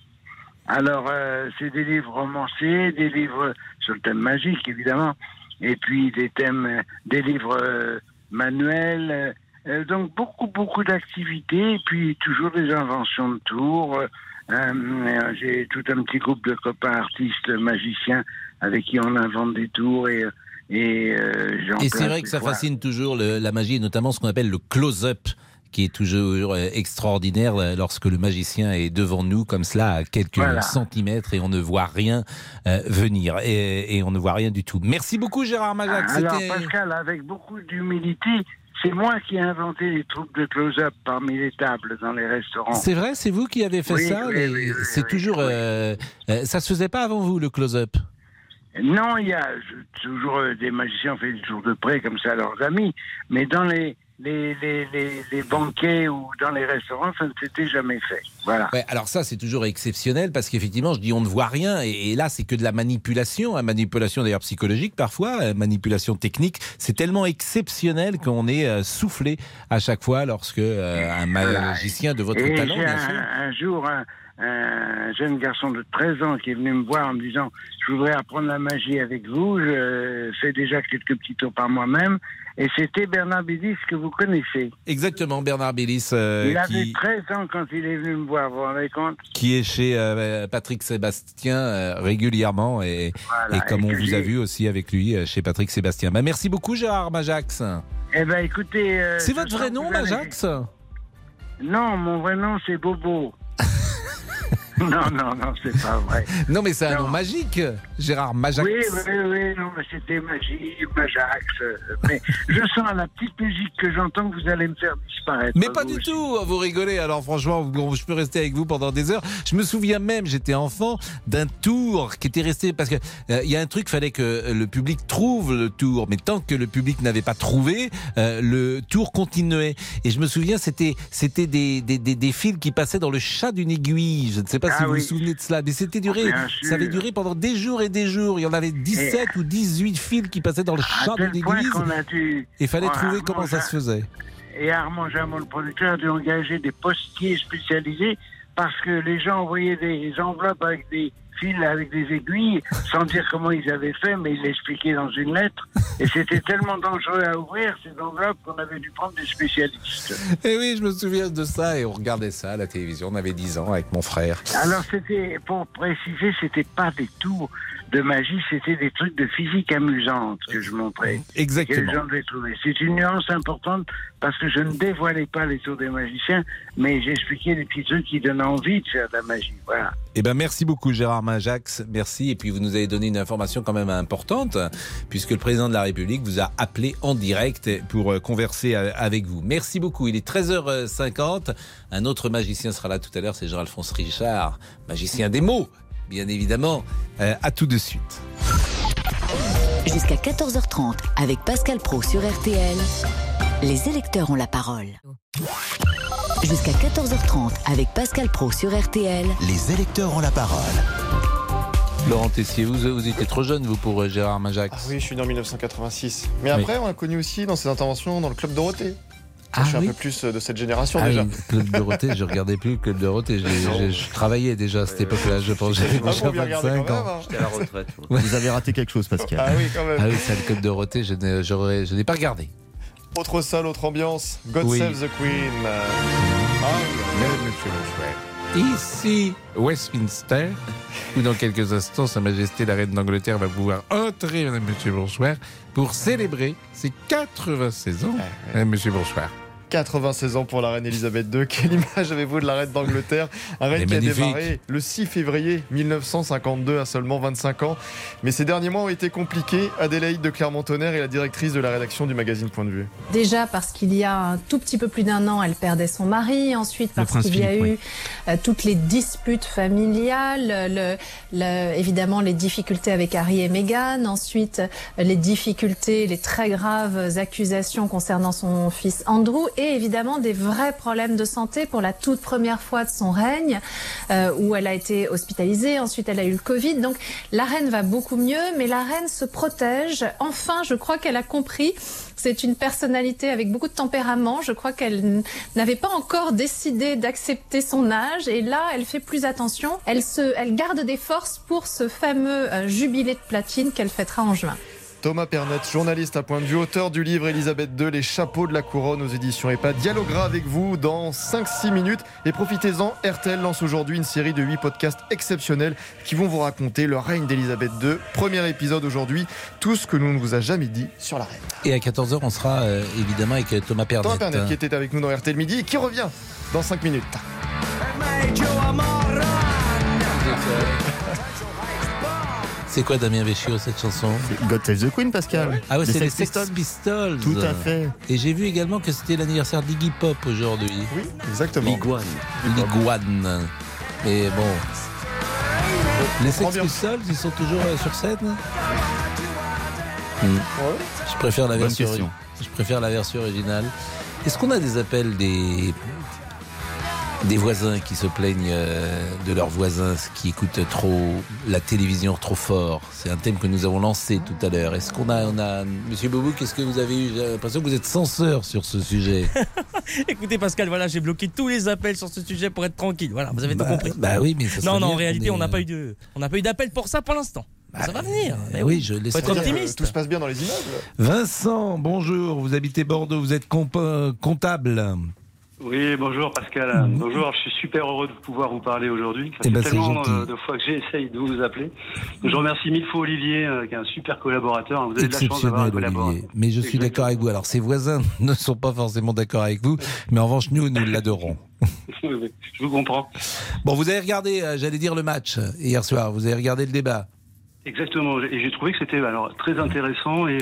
Alors, euh, c'est des livres romancés, des livres sur le thème magique, évidemment, et puis des thèmes, des livres euh, manuels. Euh, donc, beaucoup, beaucoup d'activités, et puis toujours des inventions de tours. Euh, euh, J'ai tout un petit groupe de copains artistes, magiciens, avec qui on invente des tours et... Et, euh, c'est vrai que ça fois. fascine toujours le- la magie, notamment ce qu'on appelle le close-up qui est toujours extraordinaire lorsque le magicien est devant nous comme cela à quelques Voilà. centimètres et on ne voit rien euh, venir et, et on ne voit rien du tout. Merci beaucoup Gérard Majac. Alors, Pascal, avec beaucoup d'humilité, c'est moi qui ai inventé les troupes de close-up parmi les tables dans les restaurants. C'est vrai, c'est vous qui avez fait Oui, ça oui, oui, C'est toujours. euh, euh, ça se faisait pas avant vous le close-up? Non, il y a toujours euh, des magiciens ont fait des tours de près comme ça à leurs amis, mais dans les, les, les, les, les banquets ou dans les restaurants, ça ne s'était jamais fait. Voilà. Ouais, alors ça, c'est toujours exceptionnel parce qu'effectivement, je dis on ne voit rien et, et là, c'est que de la manipulation, hein, manipulation d'ailleurs psychologique parfois, euh, manipulation technique. C'est tellement exceptionnel qu'on est euh, soufflé à chaque fois lorsque euh, un magicien de votre Et talent, bien un, sûr. un jour un, un jeune garçon de 13 ans qui est venu me voir en me disant je voudrais apprendre la magie avec vous, je fais déjà quelques petits tours par moi-même. Et c'était Bernard Bédis que vous connaissez. Exactement, Bernard Bélis, euh, il avait qui, 13 ans quand il est venu me voir, vous vous rendez compte? Qui est chez euh, Patrick Sébastien euh, régulièrement et, Voilà, et comme et on vous a vu aussi avec lui chez Patrick Sébastien. Bah, merci beaucoup Gérard Majax. Eh ben écoutez... C'est votre vrai nom, Majax? Non, mon vrai nom c'est Bobo. non, non, non, c'est pas vrai. Non, mais c'est un Non. nom magique, Gérard Majax. Oui, oui, oui, non, mais c'était magie, Majax. Mais je sens la petite musique que j'entends que vous allez me faire disparaître. Mais pas du aussi. tout, vous rigolez. Alors franchement, vous- je peux rester avec vous pendant des heures. Je me souviens même, j'étais enfant, d'un tour qui était resté parce que euh, il y a un truc, fallait que le public trouve le tour, mais tant que le public n'avait pas trouvé, euh, le tour continuait. Et je me souviens, c'était c'était des, des, des, des fils qui passaient dans le chat d'une aiguille. Je ne sais pas Ah si vous oui. vous souvenez de cela, mais c'était duré, ça avait duré pendant des jours et des jours. Il y en avait 17 ou 18 fils qui passaient dans le À chat tel d'une point église. qu'on a dû. Et il fallait Voilà, trouver comment ça se faisait. Et Armand Jamon, le producteur, a dû engager des postiers spécialisés parce que les gens envoyaient des enveloppes avec des fils, avec des aiguilles, sans dire comment ils avaient fait, mais ils l'expliquaient dans une lettre. Et c'était tellement dangereux à ouvrir, ces enveloppes, qu'on avait dû prendre des spécialistes. Et oui, je me souviens de ça et on regardait ça à la télévision. On avait 10 ans avec mon frère. Alors c'était, pour préciser, c'était pas des tours de magie, c'était des trucs de physique amusante que je montrais. Exactement. Que les gens devaient trouver. C'est une nuance importante parce que je ne dévoilais pas les tours des magiciens, mais j'expliquais des petits trucs qui donnent envie de faire de la magie. Voilà. Eh ben merci beaucoup Gérard Majax, merci. Et puis vous nous avez donné une information quand même importante, puisque le président de la République vous a appelé en direct pour euh, converser euh, avec vous. Merci beaucoup. Il est 13h50. Un autre magicien sera là tout à l'heure, c'est Jean-Alphonse Richard, magicien des mots, bien évidemment. Euh, à tout de suite. Jusqu'à 14h30 avec Pascal Pro sur RTL. Les électeurs ont la parole. Jusqu'à 14h30 avec Pascal Pro sur RTL. Les électeurs ont la parole. Laurent Tessier, vous, vous étiez trop jeune, vous, pour euh, Gérard Majax. Ah oui, je suis né en 1986. Mais Oui. après, on l'a connu aussi dans ses interventions dans le Club Dorothée. Ah je suis oui un peu plus euh, de cette génération Ah déjà. oui, Club Dorothée, je regardais plus le Club Dorothée. Je, je- je travaillais déjà à cette époque-là, je pense. J'avais Ah, déjà vous bien regardez 25 quand ans. hein. J'étais à la retraite. Ouais. Vous avez raté quelque chose, Pascal. Ah oui, quand même. Ah oui, ça, le Club Dorothée, je n'ai pas regardé. Autre salle, autre ambiance. God Oui. Save the Queen. Ah, chouette. Ici, Westminster, où dans quelques instants, Sa Majesté la Reine d'Angleterre va pouvoir entrer, Madame, Monsieur, bonsoir, pour célébrer ses 96 ans. Madame, Monsieur, bonsoir. 96 ans pour la reine Elisabeth II. Quelle image avez-vous de la reine d'Angleterre? Un reine qui a magnifique. démarré le 6 février 1952 à seulement 25 ans. Mais ces derniers mois ont été compliqués. Adélaïde de Clermont-Tonnerre est la directrice de la rédaction du magazine Point de vue. Déjà parce qu'il y a un tout petit peu plus d'un an, elle perdait son mari. Ensuite parce qu'il y a eu oui. euh, toutes les disputes familiales, le, le- évidemment les difficultés avec Harry et Meghan. Ensuite les difficultés, les très graves accusations concernant son fils Andrew et évidemment des vrais problèmes de santé pour la toute première fois de son règne euh, où elle a été hospitalisée. Ensuite elle a eu le Covid. Donc la reine va beaucoup mieux, mais la reine se protège. Enfin, je crois qu'elle a compris. C'est une personnalité avec beaucoup de tempérament. Je crois qu'elle n'avait pas encore décidé d'accepter son âge. Et là, elle fait plus attention. Elle, se, elle garde des forces pour ce fameux euh, jubilé de platine qu'elle fêtera en juin. Thomas Pernet, journaliste à point de vue, auteur du livre Elisabeth II, Les chapeaux de la couronne aux éditions EPA, dialoguera avec vous dans 5-6 minutes. Et profitez-en, RTL lance aujourd'hui une série de 8 podcasts exceptionnels qui vont vous raconter le règne d'Elisabeth II. Premier épisode aujourd'hui, tout ce que nous ne vous a jamais dit sur la reine. Et à 14h, on sera euh, évidemment avec euh, Thomas Pernet. Thomas Pernet qui était avec nous dans RTL Midi et qui revient dans 5 minutes. C'est quoi Damien Véchiot cette chanson God Save the Queen, Pascal. Ah ouais, c'est les Sex Pistols. Tout à fait. Et j'ai vu également que c'était l'anniversaire d'Iggy Pop aujourd'hui. Oui, exactement. L'Iguane. L'Iguane. Mais bon. Les Sex. Pistols, ils sont toujours euh, sur scène Hmm. Je préfère la Bonne version. question. Je préfère la version originale. Est-ce qu'on a des appels des des voisins qui se plaignent euh, de leurs voisins qui écoutent trop la télévision trop fort C'est un thème que nous avons lancé tout à l'heure. Est-ce qu'on a, on a, Monsieur Boubou, qu'est-ce que vous avez eu? J'ai l'impression que vous êtes censeur sur ce sujet. Écoutez Pascal, voilà, j'ai bloqué tous les appels sur ce sujet pour être tranquille. Voilà, vous avez Bah, tout compris. bah oui, mais non, non, bien en réalité, on n'a pas eu de, on n'a pas eu d'appel pour ça pour l'instant. ça va venir. Eh oui, je laisse être optimiste. Tout se passe bien dans les immeubles? Vincent, bonjour. Vous habitez Bordeaux, vous êtes comp- euh, comptable. Oui, bonjour Pascal. Bonjour, je suis super heureux de pouvoir vous parler aujourd'hui. Ça Eh fait ben, c'est tellement euh, de fois que j'essaye de vous appeler. Je remercie mille fois Olivier, euh, qui est un super collaborateur. Vous avez de la chance d'avoir un Exceptionnel, collaborateur. Olivier. Mais je suis d'accord avec vous. Alors, ses voisins ne sont pas forcément d'accord avec vous, mais en revanche, nous, nous l'adorons. Je vous comprends. Bon, vous avez regardé, euh, j'allais dire, le match hier soir. Vous avez regardé le débat. Exactement. Et j'ai trouvé que c'était alors très intéressant et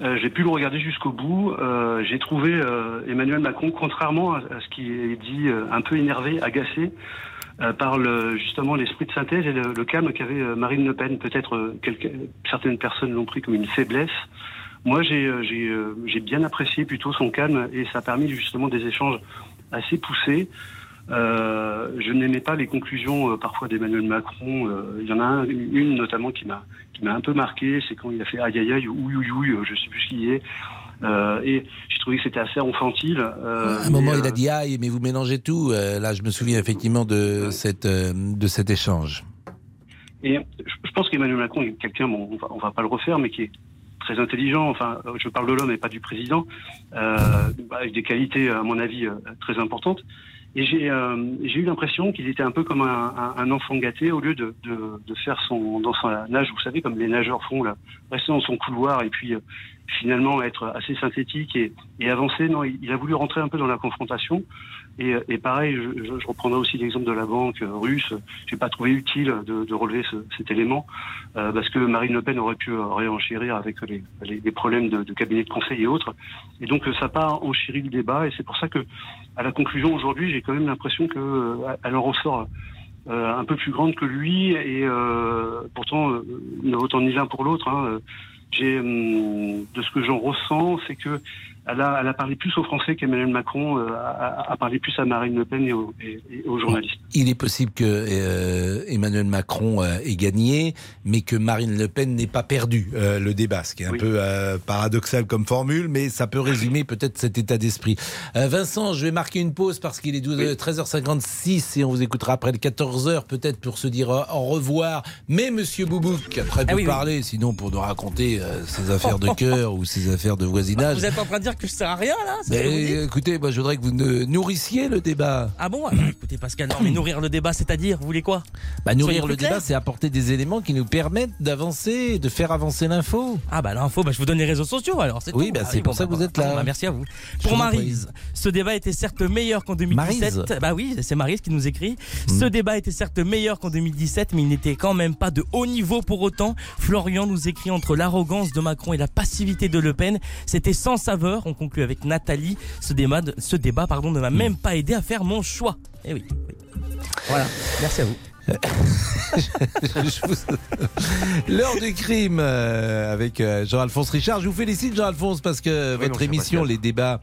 euh, j'ai pu le regarder jusqu'au bout. Euh, j'ai trouvé euh, Emmanuel Macron, contrairement à, ce qui est dit, un peu énervé, agacé par justement l'esprit de synthèse et le, le calme qu'avait Marine Le Pen. Peut-être certaines personnes l'ont pris comme une faiblesse. Moi, j'ai bien apprécié plutôt son calme et ça a permis justement des échanges assez poussés. Je n'aimais pas les conclusions parfois d'Emmanuel Macron. Il y en a un- une notamment qui m'a qui m'a un peu marqué, c'est quand il a fait aïe aïe aïe ouïe ouïe, euh, je sais plus ce qu'il est. Euh, et j'ai trouvé que c'était assez infantile. Euh, À un moment, il a euh, dit aïe, mais vous mélangez tout. Euh, là, je me souviens effectivement de cette de cet échange. Et je pense qu'Emmanuel Macron est quelqu'un, bon, on va, on va pas le refaire, mais qui est très intelligent. Enfin, je parle de l'homme et pas du président, euh, bah, avec des qualités, à mon avis, très importantes. Et j'ai euh, j'ai eu l'impression qu'il était un peu comme un, un- enfant gâté, au lieu de, de, faire son dans sa nage, vous savez, comme les nageurs font là, rester dans son couloir et puis euh, finalement être assez synthétique et, et avancer. Non, il, il a voulu rentrer un peu dans la confrontation. Et, et pareil, je, je- je reprendrai aussi l'exemple de la banque russe. J'ai pas trouvé utile de, de relever ce- cet élément euh, parce que Marine Le Pen aurait pu euh, réenchérir avec les, les- les problèmes de, de cabinet de conseil et autres. Et donc ça pas enchéri le débat. Et c'est pour ça que, à la conclusion aujourd'hui, j'ai quand même l'impression que euh, elle en ressort euh, un peu plus grande que lui. Et euh, pourtant, euh, ne votant ni l'un pour l'autre. hein, j'ai, hum, de ce que j'en ressens, c'est que elle a, elle a parlé plus aux Français qu'Emmanuel Macron euh, a, a parlé plus à Marine Le Pen et aux, et- et aux journalistes. Il est possible que euh, Emmanuel Macron euh, ait gagné, mais que Marine Le Pen n'ait pas perdu euh, le débat, ce qui est un peu euh, paradoxal comme formule, mais ça peut résumer peut-être cet état d'esprit. Euh, Vincent, je vais marquer une pause parce qu'il est 12, euh, 13h56 et on vous écoutera après le 14h peut-être pour se dire au revoir. Mais Monsieur Boubouk, après Ah peut oui, oui. parler, sinon pour nous raconter euh, ses affaires de cœur ou ses affaires de voisinage. Vous êtes en train de dire que je sers à rien là Mais, écoutez, moi je voudrais que vous ne- nourrissiez le débat. Ah bon alors, Écoutez Pascal, non mais nourrir le débat, c'est-à-dire, vous voulez quoi? Bah, nourrir le débat, c'est apporter des éléments qui nous permettent d'avancer, de faire avancer l'info. Ah bah l'info, bah, je vous donne les réseaux sociaux alors. Oui, bah, Ah c'est pour bon, ça que bah, vous êtes bah, là. bah, merci à vous. Je Pour Marise, ce débat était certes meilleur qu'en 2017. Maryse Bah oui, c'est Marise qui nous écrit. Hmm. Ce débat était certes meilleur qu'en 2017, mais il n'était quand même pas de haut niveau pour autant. Florian nous écrit entre l'arrogance de Macron et la passivité de Le Pen, c'était sans saveur. On conclut avec Nathalie. Ce débat, ce débat pardon, ne m'a Hmm. même pas aidé à faire mon choix. Eh oui. oui. Voilà. Merci à vous. Je vous- L'heure du crime euh, avec euh, Jean-Alphonse Richard. Je vous félicite Jean-Alphonse parce que Oui, votre émission, Pascal. les débats,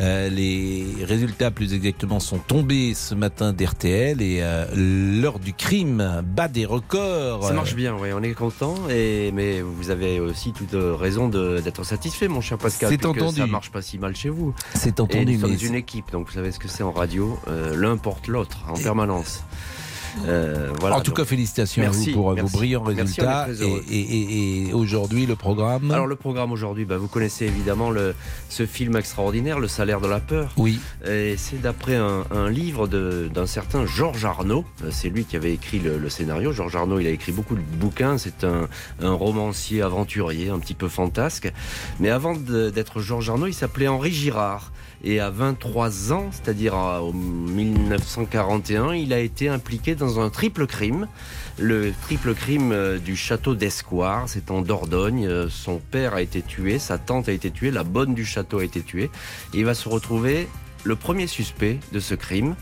euh, les résultats plus exactement sont tombés ce matin d'RTL et euh, l'heure du crime bat des records. Ça marche bien, oui, on est content. Et mais vous avez aussi toute euh, raison d'être satisfait, mon cher Pascal. C'est entendu. Ça marche pas si mal chez vous. C'est Et entendu, nous sommes une équipe, donc vous savez ce que c'est en radio. euh, L'un porte l'autre en permanence. Euh, voilà, en tout donc. cas, félicitations à Merci, vous pour euh, merci. vos brillants résultats. et heureux. et- et- et aujourd'hui, le programme. Alors le programme aujourd'hui, bah, vous connaissez évidemment le, ce film extraordinaire, Le salaire de la peur. Oui. Et c'est d'après un, un livre d'un certain Georges Arnaud. Euh, C'est lui qui avait écrit le, le scénario. Georges Arnaud, il a écrit beaucoup de bouquins. C'est un, un romancier aventurier, un petit peu fantasque. Mais avant d'être Georges Arnaud, il s'appelait Henri Girard. Et à 23 ans, c'est-à-dire en 1941, il a été impliqué dans un triple crime. Le triple crime euh, du château d'Escoire, c'est en Dordogne. Euh, Son père a été tué, sa tante a été tuée, la bonne du château a été tuée. Et il va se retrouver le premier suspect de ce crime.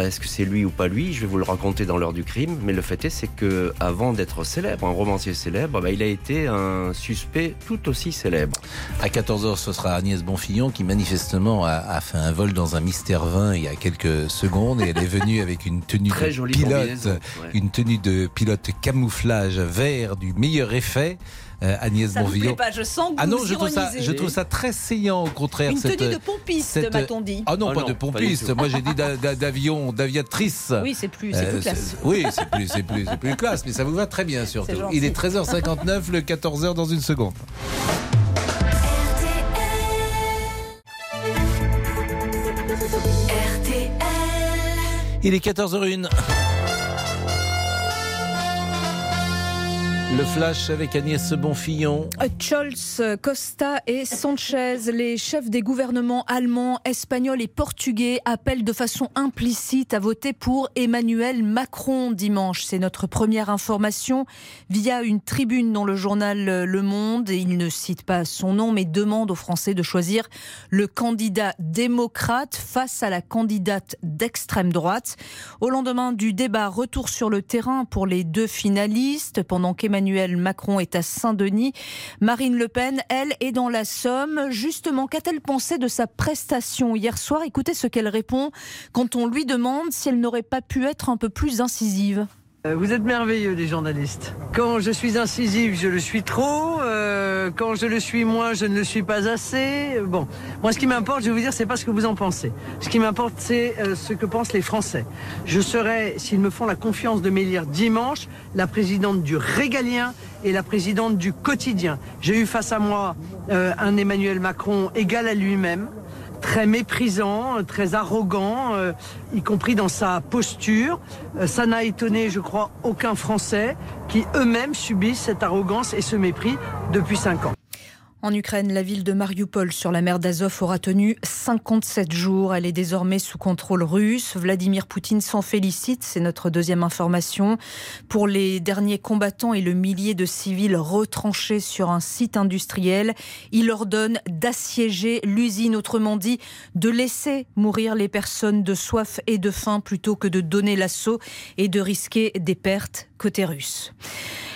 Est-ce que c'est lui ou pas lui Je vais vous le raconter dans l'heure du crime. Mais le fait est, c'est que avant d'être célèbre, un romancier célèbre, bah, il a été un suspect tout aussi célèbre. À 14h, ce sera Agnès Bonfillon qui manifestement a, a fait un vol dans un Mystère 20 il y a quelques secondes et elle est venue avec une tenue Très de jolie pilote, combinaison, ouais. une tenue de pilote camouflage vert du meilleur effet. Euh, Agnès Ça vous Bonfillon. plaît pas Je sens que Ah vous non, je trouve, ça, je trouve ça très saillant au contraire. Une cette- tenue de pompiste, cette- m'a-t-on dit. Ah non, Ah pas non, de pompiste. Moi j'ai dit d'a- d'a- d'avion, d'aviatrice. Oui, c'est plus, c'est plus classe. Oui, c'est plus, c'est plus, c'est plus classe, mais ça vous va très bien surtout. Il est 13h59, le 14h dans une seconde. Il est 14h01. Le flash avec Agnès Bonfillon. Scholz, Costa et Sanchez, les chefs des gouvernements allemands, espagnols et portugais appellent de façon implicite à voter pour Emmanuel Macron dimanche. C'est notre première information via une tribune dans le journal Le Monde. Il ne cite pas son nom mais demande aux Français de choisir le candidat démocrate face à la candidate d'extrême droite. Au lendemain du débat, retour sur le terrain pour les deux finalistes pendant qu'Emmanuel Macron est à Saint-Denis. Marine Le Pen, elle, est dans la Somme. Justement, qu'a-t-elle pensé de sa prestation hier soir? Écoutez ce qu'elle répond quand on lui demande si elle n'aurait pas pu être un peu plus incisive. Euh, Vous êtes merveilleux, les journalistes. Quand je suis incisive, je le suis trop. euh, quand je le suis moins, je ne le suis pas assez. Bon, moi, ce qui m'importe, je vais vous dire, c'est pas ce que vous en pensez. Ce qui m'importe, c'est euh, ce que pensent les Français. Je serai, s'ils me font la confiance de m'élire dimanche, la présidente du régalien et la présidente du quotidien. J'ai eu face à moi un Emmanuel Macron égal à lui-même très méprisant, très arrogant, euh, y compris dans sa posture. Euh, ça n'a étonné, je crois, aucun Français qui eux-mêmes subissent cette arrogance et ce mépris depuis cinq ans. En Ukraine, la ville de Mariupol sur la mer d'Azov aura tenu 57 jours. Elle est désormais sous contrôle russe. Vladimir Poutine s'en félicite. C'est notre deuxième information. Pour les derniers combattants et le millier de civils retranchés sur un site industriel, il ordonne d'assiéger l'usine. Autrement dit, de laisser mourir les personnes de soif et de faim plutôt que de donner l'assaut et de risquer des pertes côté russe.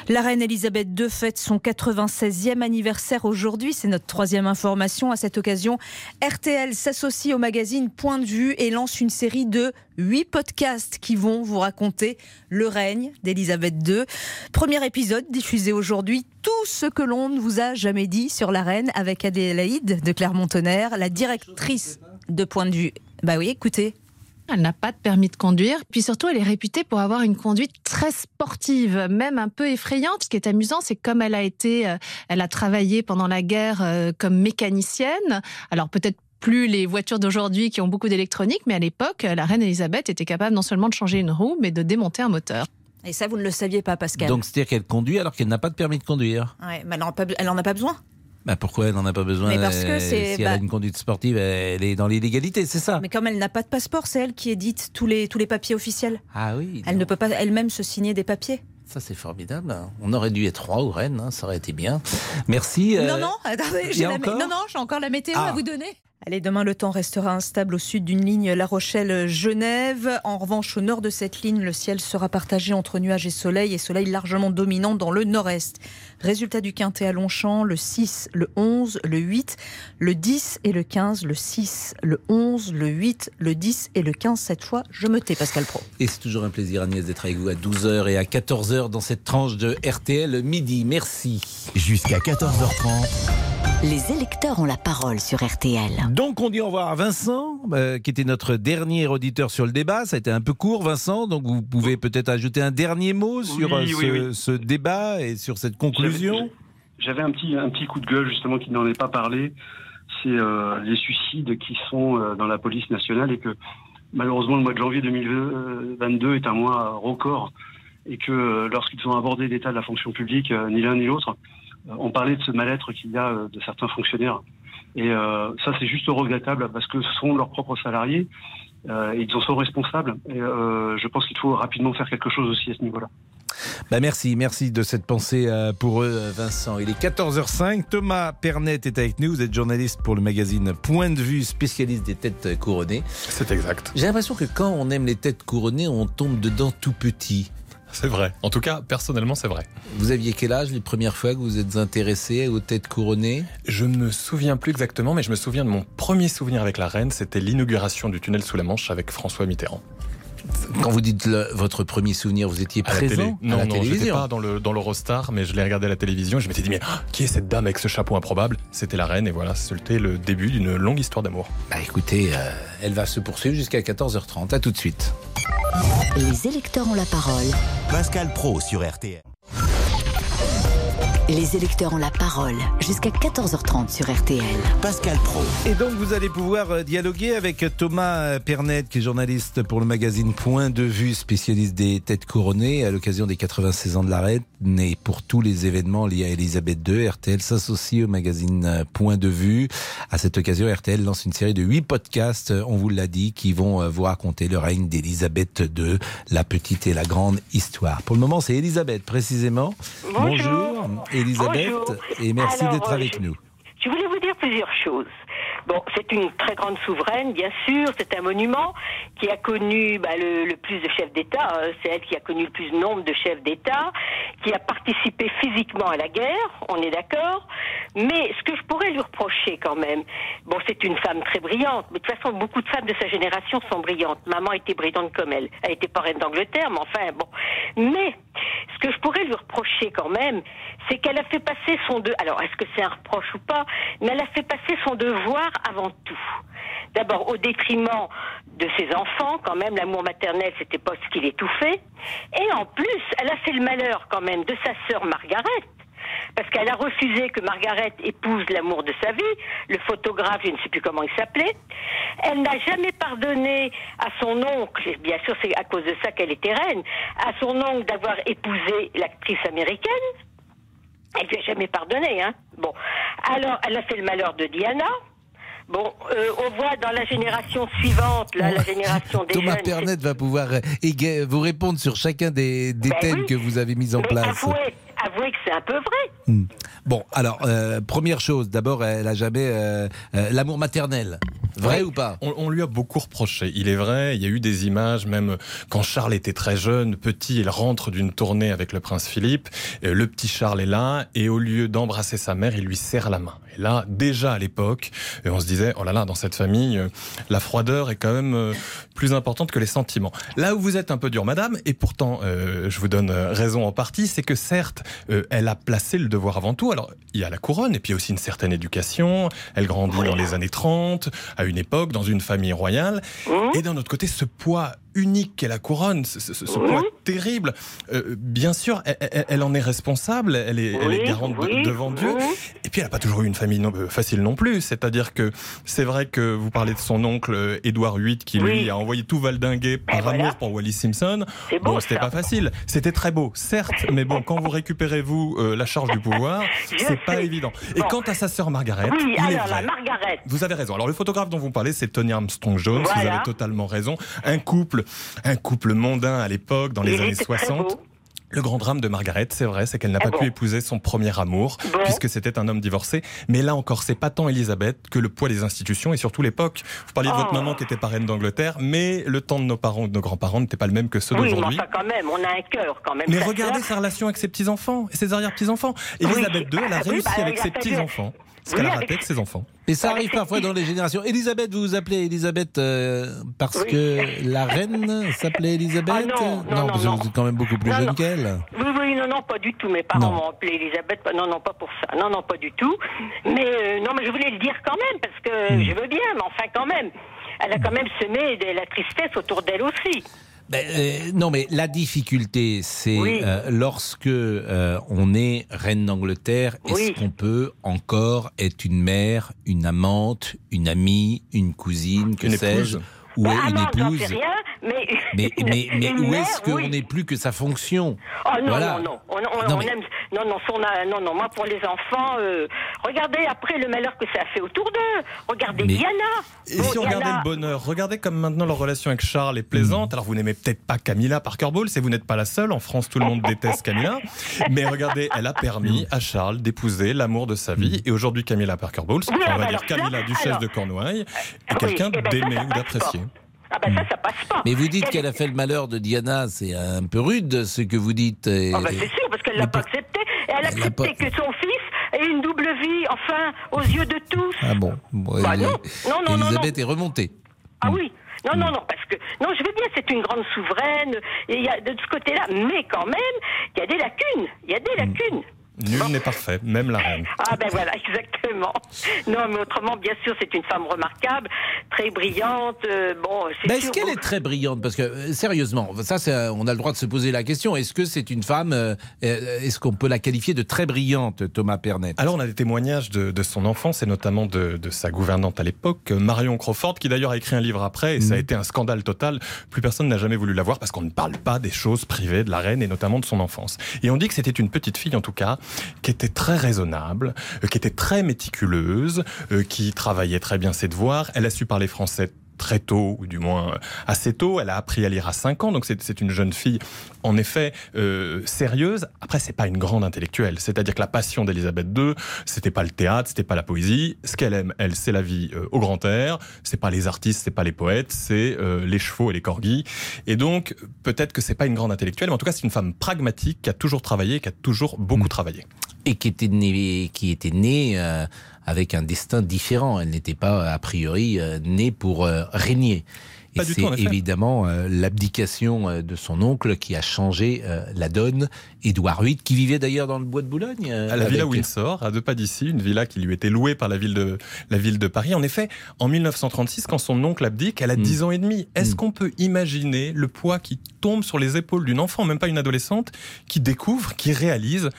La reine Elisabeth II fête son 96e anniversaire aujourd'hui. C'est notre troisième information. À cette occasion, RTL s'associe au magazine Point de vue et lance une série de huit podcasts qui vont vous raconter le règne d'Elisabeth II. Premier épisode diffusé aujourd'hui. Tout ce que l'on ne vous a jamais dit sur la reine avec Adélaïde de Clermont-Tonnerre, la directrice de Point de vue. Bah oui, écoutez. Elle n'a pas de permis de conduire. Puis surtout, elle est réputée pour avoir une conduite très sportive, même un peu effrayante. Ce qui est amusant, c'est comme elle a été, euh, elle a travaillé pendant la guerre euh, comme mécanicienne. Alors peut-être plus les voitures d'aujourd'hui qui ont beaucoup d'électronique, mais à l'époque, la reine Elisabeth était capable non seulement de changer une roue, mais de démonter un moteur. Et ça, vous ne le saviez pas, Pascal. Donc c'est-à-dire qu'elle conduit alors qu'elle n'a pas de permis de conduire. Ouais, mais elle n'en a pas besoin. Bah pourquoi elle n'en a pas besoin Mais parce que euh, Si elle a bah- une conduite sportive, elle est dans l'illégalité, c'est ça? Mais comme elle n'a pas de passeport, c'est elle qui édite tous les, tous les papiers officiels. Ah oui. Elle ne peut pas elle-même se signer des papiers. Ça c'est formidable. hein. On aurait dû être trois ou Rennes, hein, ça aurait été bien. Merci. euh, Non, non, attendez, j'ai la, non, non, j'ai encore la météo Ah. à vous donner. Allez, demain, le temps restera instable au sud d'une ligne La Rochelle-Genève. En revanche, au nord de cette ligne, le ciel sera partagé entre nuages et soleil, et soleil largement dominant dans le nord-est. Résultat du quintet à Longchamp, le 6, le 11, le 8, le 10 et le 15, le 6, le 11, le 8, le 10 et le 15. Cette fois, je me tais, Pascal Pro. Et c'est toujours un plaisir Agnès d'être avec vous à 12h et à 14h dans cette tranche de RTL midi. Merci. Jusqu'à 14h30. Les électeurs ont la parole sur RTL. Donc on dit au revoir à Vincent, euh, qui était notre dernier auditeur sur le débat. Ça a été un peu court, Vincent, donc vous pouvez peut-être ajouter un dernier mot sur Oui, euh, oui, ce, oui. ce débat et sur cette conclusion. J'avais un petit, un petit coup de gueule justement qui n'en est pas parlé. C'est euh, les suicides qui sont euh, dans la police nationale et que malheureusement le mois de janvier 2022 est un mois record et que euh, lorsqu'ils ont abordé l'état de la fonction publique, ni l'un ni l'autre, on parlait de ce mal-être qu'il y a de certains fonctionnaires. Et ça c'est juste regrettable parce que ce sont leurs propres salariés euh, et ils en sont responsables. Et je pense qu'il faut rapidement faire quelque chose aussi à ce niveau-là. Bah merci, merci de cette pensée euh, pour eux, euh, Vincent. Il est 14h05. Thomas Pernet est avec nous. Vous êtes journaliste pour le magazine Point de vue, spécialiste des têtes couronnées. C'est exact. J'ai l'impression que quand on aime les têtes couronnées, on tombe dedans tout petit. C'est vrai. En tout cas, personnellement, c'est vrai. Vous aviez quel âge les premières fois que vous êtes intéressé aux têtes couronnées? Je ne me souviens plus exactement, mais je me souviens de mon premier souvenir avec la reine. C'était l'inauguration du tunnel sous la Manche avec François Mitterrand. Quand vous dites le- votre premier souvenir, vous étiez À la télé. présent Non, à la non, j'étais pas dans le dans l'Eurostar, mais je l'ai regardé à la télévision. Et je m'étais dit mais ah, qui est cette dame avec ce chapeau improbable? C'était la reine et voilà, c'était le début d'une longue histoire d'amour. Bah écoutez, euh, elle va se poursuivre jusqu'à 14h30. À tout de suite. Les électeurs ont la parole. Pascal Pro sur RTL. Les électeurs ont la parole jusqu'à 14h30 sur RTL. Pascal Pro. Et donc vous allez pouvoir euh, dialoguer avec Thomas Pernet, qui est journaliste pour le magazine Point de vue, spécialiste des têtes couronnées, à l'occasion des 96 ans de la reine et pour tous les événements liés à Elisabeth II. RTL s'associe au magazine euh, Point de vue. À cette occasion, RTL lance une série de huit podcasts, euh, on vous l'a dit, qui vont euh, vous raconter le règne d'Elisabeth II, la petite et la grande histoire. Pour le moment, c'est Elisabeth précisément. Bonjour. Elisabeth, Bonjour. et merci d'être euh, avec nous. Je voulais vous dire plusieurs choses. Bon, c'est une très grande souveraine, bien sûr. C'est un monument qui a connu bah, le, le plus de chefs d'État. hein. C'est elle qui a connu le plus de nombre de chefs d'État, qui a participé physiquement à la guerre, on est d'accord. Mais ce que je pourrais lui reprocher quand même, bon, c'est une femme très brillante, mais de toute façon, beaucoup de femmes de sa génération sont brillantes. Maman était brillante comme elle. Elle était pas reine d'Angleterre, mais enfin, bon. Mais ce que je pourrais lui reprocher quand même, c'est qu'elle a fait passer son de. Alors, est-ce que c'est un reproche ou pas Mais elle a fait passer son devoir avant tout. D'abord, au détriment de ses enfants, quand même, l'amour maternel, c'était pas ce qui l'étouffait. Et en plus, elle a fait le malheur quand même de sa sœur Margaret. Parce qu'elle a refusé que Margaret épouse l'amour de sa vie, le photographe, je ne sais plus comment il s'appelait. Elle n'a jamais pardonné à son oncle, bien sûr c'est à cause de ça qu'elle était reine, à son oncle d'avoir épousé l'actrice américaine. Elle lui a jamais pardonné, hein. Bon. Alors, elle a fait le malheur de Diana. Bon, euh, on voit dans la génération suivante, là, la génération des Thomas jeunes. Pernet va pouvoir euh, vous répondre sur chacun des, des Ben thèmes oui. que vous avez mis en Mais place. Avouez, avouez que c'est un peu vrai. Bon, alors, euh, première chose, d'abord, elle a jamais euh, euh, l'amour maternel. Vrai ou pas? On, on lui a beaucoup reproché. Il est vrai, il y a eu des images, même quand Charles était très jeune, petit, il rentre d'une tournée avec le prince Philippe. Euh, Le petit Charles est là, et au lieu d'embrasser sa mère, il lui serre la main. Et là, déjà à l'époque, on se disait, oh là là, dans cette famille, euh, la froideur est quand même euh, plus importante que les sentiments. Là où vous êtes un peu dur, madame, et pourtant, euh, je vous donne raison en partie, c'est que certes, euh, elle a placé le devoir avant tout. Alors, il y a la couronne, et puis il y a aussi une certaine éducation. Elle grandit dans les années 30, à une époque, dans une famille royale. Et d'un autre côté, ce poids unique qu'est la couronne, ce, ce- ce poids terrible, euh, bien sûr, elle, elle- elle en est responsable, elle est, elle est Oui, garante de- devant Dieu. Et puis, elle n'a pas toujours eu une famille non- euh, facile non plus. C'est-à-dire que c'est vrai que vous parlez de son oncle euh, Édouard VIII qui, lui, a envoyé tout valdinguer par amour pour Wallis Simpson. Beau, bon, c'était pas facile. C'était très beau, certes, mais bon, quand vous récupérez, vous, euh, la charge du pouvoir, c'est pas sais. évident. Et Bon. quant à sa sœur Margaret, il est alors vrai. Margaret. Vous avez raison. Alors le photographe dont vous parlez, c'est Tony Armstrong Jones. Vous avez totalement raison. Un couple, un couple mondain à l'époque, dans les Il années était très 60. beau. Le grand drame de Margaret, c'est vrai, c'est qu'elle n'a Ah pas bon pu épouser son premier amour, Bon. puisque c'était un homme divorcé. Mais là encore, c'est pas tant Elisabeth que le poids des institutions et surtout l'époque. Vous parliez de votre Oh. maman qui était parraine d'Angleterre, mais le temps de nos parents ou de nos grands-parents n'était pas le même que ceux Oui, d'aujourd'hui. quand même, on a un cœur quand même. Mais regardez sa relation avec ses petits-enfants et ses arrière-petits-enfants. Elisabeth II, elle a Oui, réussi bah, avec ses petits-enfants. Ce qu'elle a avec- raté avec ses enfants. Et ça arrive parfois dans les générations. Elisabeth, vous vous appelez Elisabeth euh, parce Oui. que la reine s'appelait Elisabeth Ah non, non, non, parce que vous êtes quand même beaucoup plus Non, jeune non. qu'elle. Oui, oui, non, non, pas du tout. Mes parents Non. m'ont appelé Elisabeth. Non, non, pas pour ça. Non, non, pas du tout. Mais euh, non, mais je voulais le dire quand même parce que Hmm. je veux bien, mais enfin quand même. Elle a quand même semé de la tristesse autour d'elle aussi. Ben, euh, non, mais la difficulté, c'est Oui. euh, lorsque euh, on est reine d'Angleterre, est-ce Oui. qu'on peut encore être une mère, une amante, une amie, une cousine, que sais-je, Bah, une amante, j'en épouse mais Mais, une- mais, mais une où est-ce qu'on oui. n'est plus que sa fonction? Oh non, Voilà. non, non. On, on- Non, on mais- aime. Non, non, non, non. Moi, pour les enfants, euh, regardez après le malheur que ça a fait autour d'eux. Regardez Mais- Diana. Et si on Diana- regardait le bonheur, regardez comme maintenant leur relation avec Charles est plaisante. Alors vous n'aimez peut-être pas Camilla Parker Bowles et vous n'êtes pas la seule. En France, tout le monde déteste Camilla. Mais regardez, elle a permis à Charles d'épouser l'amour de sa vie. Et aujourd'hui, Camilla Parker Bowles, Oui, on va alors dire ça, Camilla, duchesse alors- de Cornouailles, est Oui, quelqu'un eh ben d'aimer ou passe d'apprécié. Ah ben ça, ça passe pas. Mais vous dites Elle- qu'elle a fait le malheur de Diana, c'est un peu rude ce que vous dites. et- Ah ben c'est sûr, parce qu'elle l'a pas accepté. Et elle a accepté que son fils ait une double vie, enfin, aux yeux de tous. Ah bon, Bon, Bah elle- non, non, non, non, Elisabeth est remontée. Ah oui. Non, non, non, parce que, non, je veux bien, c'est une grande souveraine, et y a de ce côté-là, mais quand même, il y a des lacunes, il y a des lacunes. Nul n'est parfait, même la reine. Ah ben voilà, exactement. Non, mais autrement, bien sûr, c'est une femme remarquable, très brillante. euh, bon, c'est Ben, Est-ce qu'elle est très brillante? Parce que, euh, sérieusement, ça, c'est, euh, on a le droit de se poser la question. Est-ce que c'est une femme, euh, est-ce qu'on peut la qualifier de très brillante, Thomas Pernet? Alors on a des témoignages de, de son enfance et notamment de, de sa gouvernante à l'époque, Marion Crawford, qui d'ailleurs a écrit un livre après et ça a été un scandale total. Plus personne n'a jamais voulu la voir parce qu'on ne parle pas des choses privées de la reine et notamment de son enfance. Et on dit que c'était une petite fille en tout cas qui était très raisonnable, euh, qui était très méticuleuse, euh, qui travaillait très bien ses devoirs. Elle a su parler français très tôt, ou du moins euh, assez tôt. Elle a appris à lire à 5 ans, donc c'est une jeune fille, en effet, euh, sérieuse. Après, c'est pas une grande intellectuelle. C'est-à-dire que la passion d'Elisabeth II, c'était pas le théâtre, c'était pas la poésie. Ce qu'elle aime, elle, c'est la vie euh, au grand air. C'est pas les artistes, c'est pas les poètes, c'est euh, les chevaux et les corgis. Et donc, peut-être que c'est pas une grande intellectuelle, mais en tout cas, c'est une femme pragmatique qui a toujours travaillé, qui a toujours beaucoup travaillé. Et qui était née, qui était née avec un destin différent. Elle n'était pas, a priori, euh, née pour euh, régner. Et c'est évidemment euh, l'abdication de son oncle qui a changé euh, la donne. Édouard VIII, qui vivait d'ailleurs dans le bois de Boulogne. euh, à la villa Windsor, à deux pas d'ici, une villa qui lui était louée par la ville de, la ville de Paris. En effet, en 1936, quand son oncle abdique, elle a 10 ans et demi. Est-ce qu'on peut imaginer le poids qui tombe sur les épaules d'une enfant, même pas une adolescente, qui découvre, qui réalise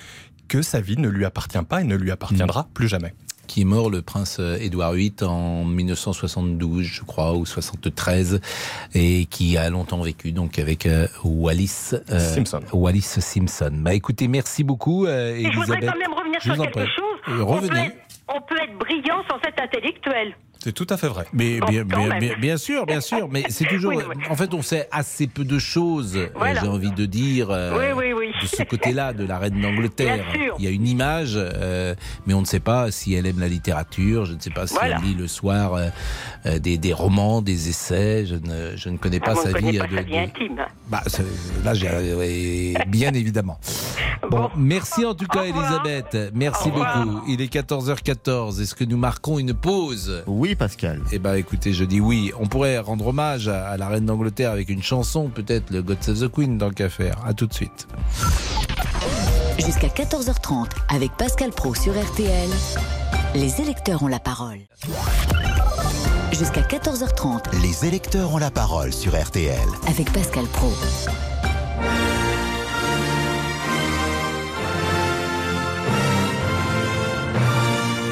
que sa vie ne lui appartient pas et ne lui appartiendra plus jamais? Qui est mort le prince Édouard VIII en 1972, je crois, ou 73, et qui a longtemps vécu donc avec euh, Wallis euh, Simpson. Wallis Simpson. Bah écoutez, merci beaucoup, euh, Et je voudrais quand même revenir Je sur quelque prie. chose. Euh, On peut, revenez. être, on peut être brillant sans être intellectuel. C'est tout à fait vrai. Mais Bon, bien, quand bien, même. bien, bien sûr, bien sûr, mais c'est toujours. Oui, oui. En fait, on sait assez peu de choses. Voilà. J'ai envie de dire. Oui, oui, oui. De ce côté-là de la reine d'Angleterre. Bien. Il y a une image, euh, mais on ne sait pas si elle aime la littérature, je ne sais pas si Voilà. elle lit le soir euh, euh, des, des romans, des essais. Je ne, je ne connais pas Ah, sa vie. pas euh, de- sa vie de- intime. hein. Bah, c'est- là, j'ai, euh, bien évidemment. Bon, merci en tout cas, Elisabeth. Merci beaucoup. Il est 14h14. Est-ce que nous marquons une pause? Oui, Pascal. Eh ben, écoutez, je dis oui. On pourrait rendre hommage à, à la reine d'Angleterre avec une chanson, peut-être le God Save the Queen dans le café. À tout de suite. Jusqu'à 14h30 avec Pascal Pro sur RTL. Les électeurs ont la parole. Jusqu'à 14h30 Les électeurs ont la parole sur RTL. avec Pascal Pro.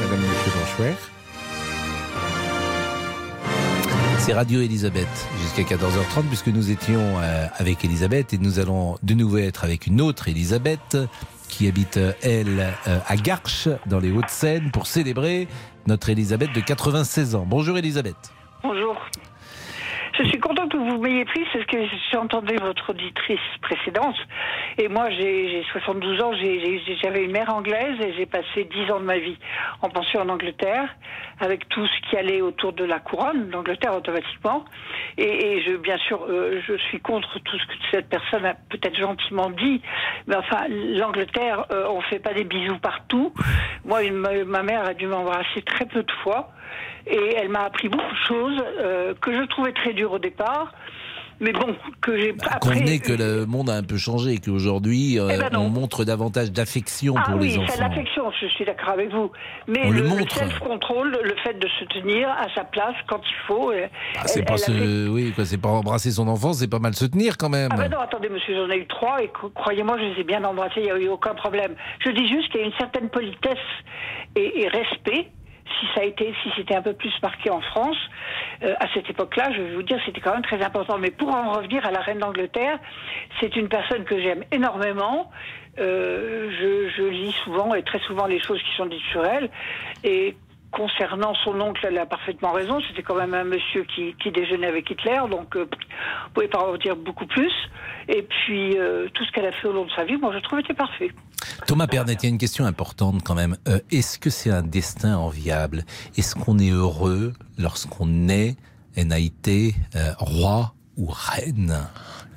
Madame, Monsieur Blanchouer. C'est Radio Elisabeth jusqu'à 14h30 puisque nous étions euh, avec Elisabeth et nous allons de nouveau être avec une autre Elisabeth qui habite, euh, elle, euh, à Garches, dans les Hauts-de-Seine, pour célébrer notre Elisabeth de 96 ans. Bonjour Elisabeth. Bonjour. Je suis contente que vous m'ayez pris parce que j'entendais votre auditrice précédente. Et moi, j'ai j'ai 72 ans, j'ai- j'ai- j'avais une mère anglaise et j'ai passé 10 ans de ma vie en pension en Angleterre, avec tout ce qui allait autour de la couronne d'Angleterre automatiquement. Et, je, bien sûr, euh, je suis contre tout ce que cette personne a peut-être gentiment dit. Mais enfin, l'Angleterre, euh, on fait pas des bisous partout. Moi, ma mère a dû m'embrasser très peu de fois. Et elle m'a appris beaucoup de choses euh, que je trouvais très dures au départ. Mais bon, que j'ai après... Convenez que le monde a un peu changé et qu'aujourd'hui, euh, Eh ben on montre davantage d'affection Ah pour oui, les c'est enfants. l'affection, je suis d'accord avec vous. Mais On le le, self-control, le fait de se tenir à sa place quand il faut. euh, Ah, c'est pas fait- oui, quoi, c'est pas embrasser son enfant, c'est pas mal se tenir quand même. Ah ben non, attendez, monsieur, j'en ai eu trois et cro- croyez-moi, je les ai bien embrassés, il n'y a eu aucun problème. Je dis juste qu'il y a une certaine politesse et, et respect. Si ça a été, si c'était un peu plus marqué en France, euh, à cette époque-là, je vais vous dire, c'était quand même très important. Mais pour en revenir à la reine d'Angleterre, c'est une personne que j'aime énormément. Euh, je, je lis souvent et très souvent les choses qui sont dites sur elle. Et concernant son oncle, elle a parfaitement raison. C'était quand même un monsieur qui, déjeunait avec Hitler, donc euh, vous pouvez pas en dire beaucoup plus. Et puis euh, tout ce qu'elle a fait au long de sa vie, moi je trouve était parfait. Thomas Pernet, il y a une question importante quand même. Euh, Est-ce que c'est un destin enviable? Est-ce qu'on est heureux lorsqu'on naît et n'a été euh, roi ou reine?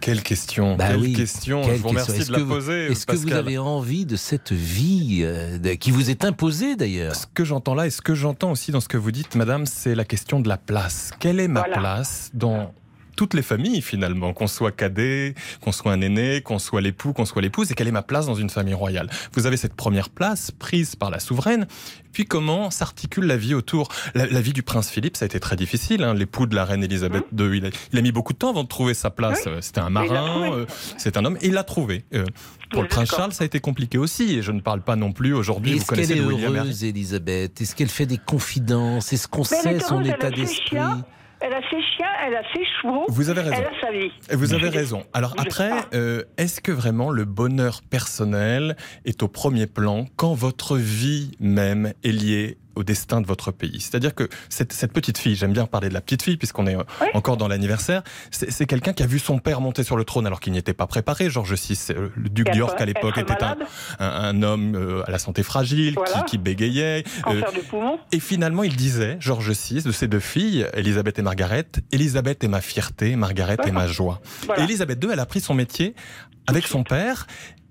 Quelle question Bah Quelle oui, question quelle Je vous remercie Est-ce de la vous- poser, Est-ce que vous avez envie de cette vie euh, qui vous est imposée d'ailleurs? Ce que j'entends là et ce que j'entends aussi dans ce que vous dites, madame, c'est la question de la place. Quelle est ma Voilà. place dans toutes les familles finalement, qu'on soit cadet, qu'on soit un aîné, qu'on soit l'époux, qu'on soit l'épouse, et quelle est ma place dans une famille royale. Vous avez cette première place prise par la souveraine, puis comment s'articule la vie autour? La, la vie du prince Philippe, ça a été très difficile, hein. l'époux de la reine Elisabeth II, il a, il a mis beaucoup de temps avant de trouver sa place. Euh, C'était un marin, euh, c'est un homme, et il l'a trouvé. Euh, pour le prince. Charles, ça a été compliqué aussi, et je ne parle pas non plus aujourd'hui, vous Est-ce qu'elle connaissez est heureuse, Elisabeth Est-ce qu'elle fait des confidences? Est-ce qu'on sait son état d'esprit? chiens, Elle a ses chiens, elle a ses chevaux. Vous avez raison. Elle a sa vie. Vous avez raison. Alors après, euh, est-ce que vraiment le bonheur personnel est au premier plan quand votre vie même est liée au destin de votre pays C'est-à-dire que cette, cette petite fille, j'aime bien parler de la petite fille puisqu'on est euh, encore dans l'anniversaire, c'est quelqu'un qui a vu son père monter sur le trône alors qu'il n'y était pas préparé. Georges VI, euh, le duc d'York à l'époque était un, malade. un, un homme euh, à la santé fragile, Voilà. qui, qui bégayait. euh, et finalement, il disait, Georges VI, de ses deux filles, Elisabeth et Margaret, Elisabeth est ma fierté, Margaret est ma joie. Voilà. Et Elisabeth II, elle a pris son métier avec son père.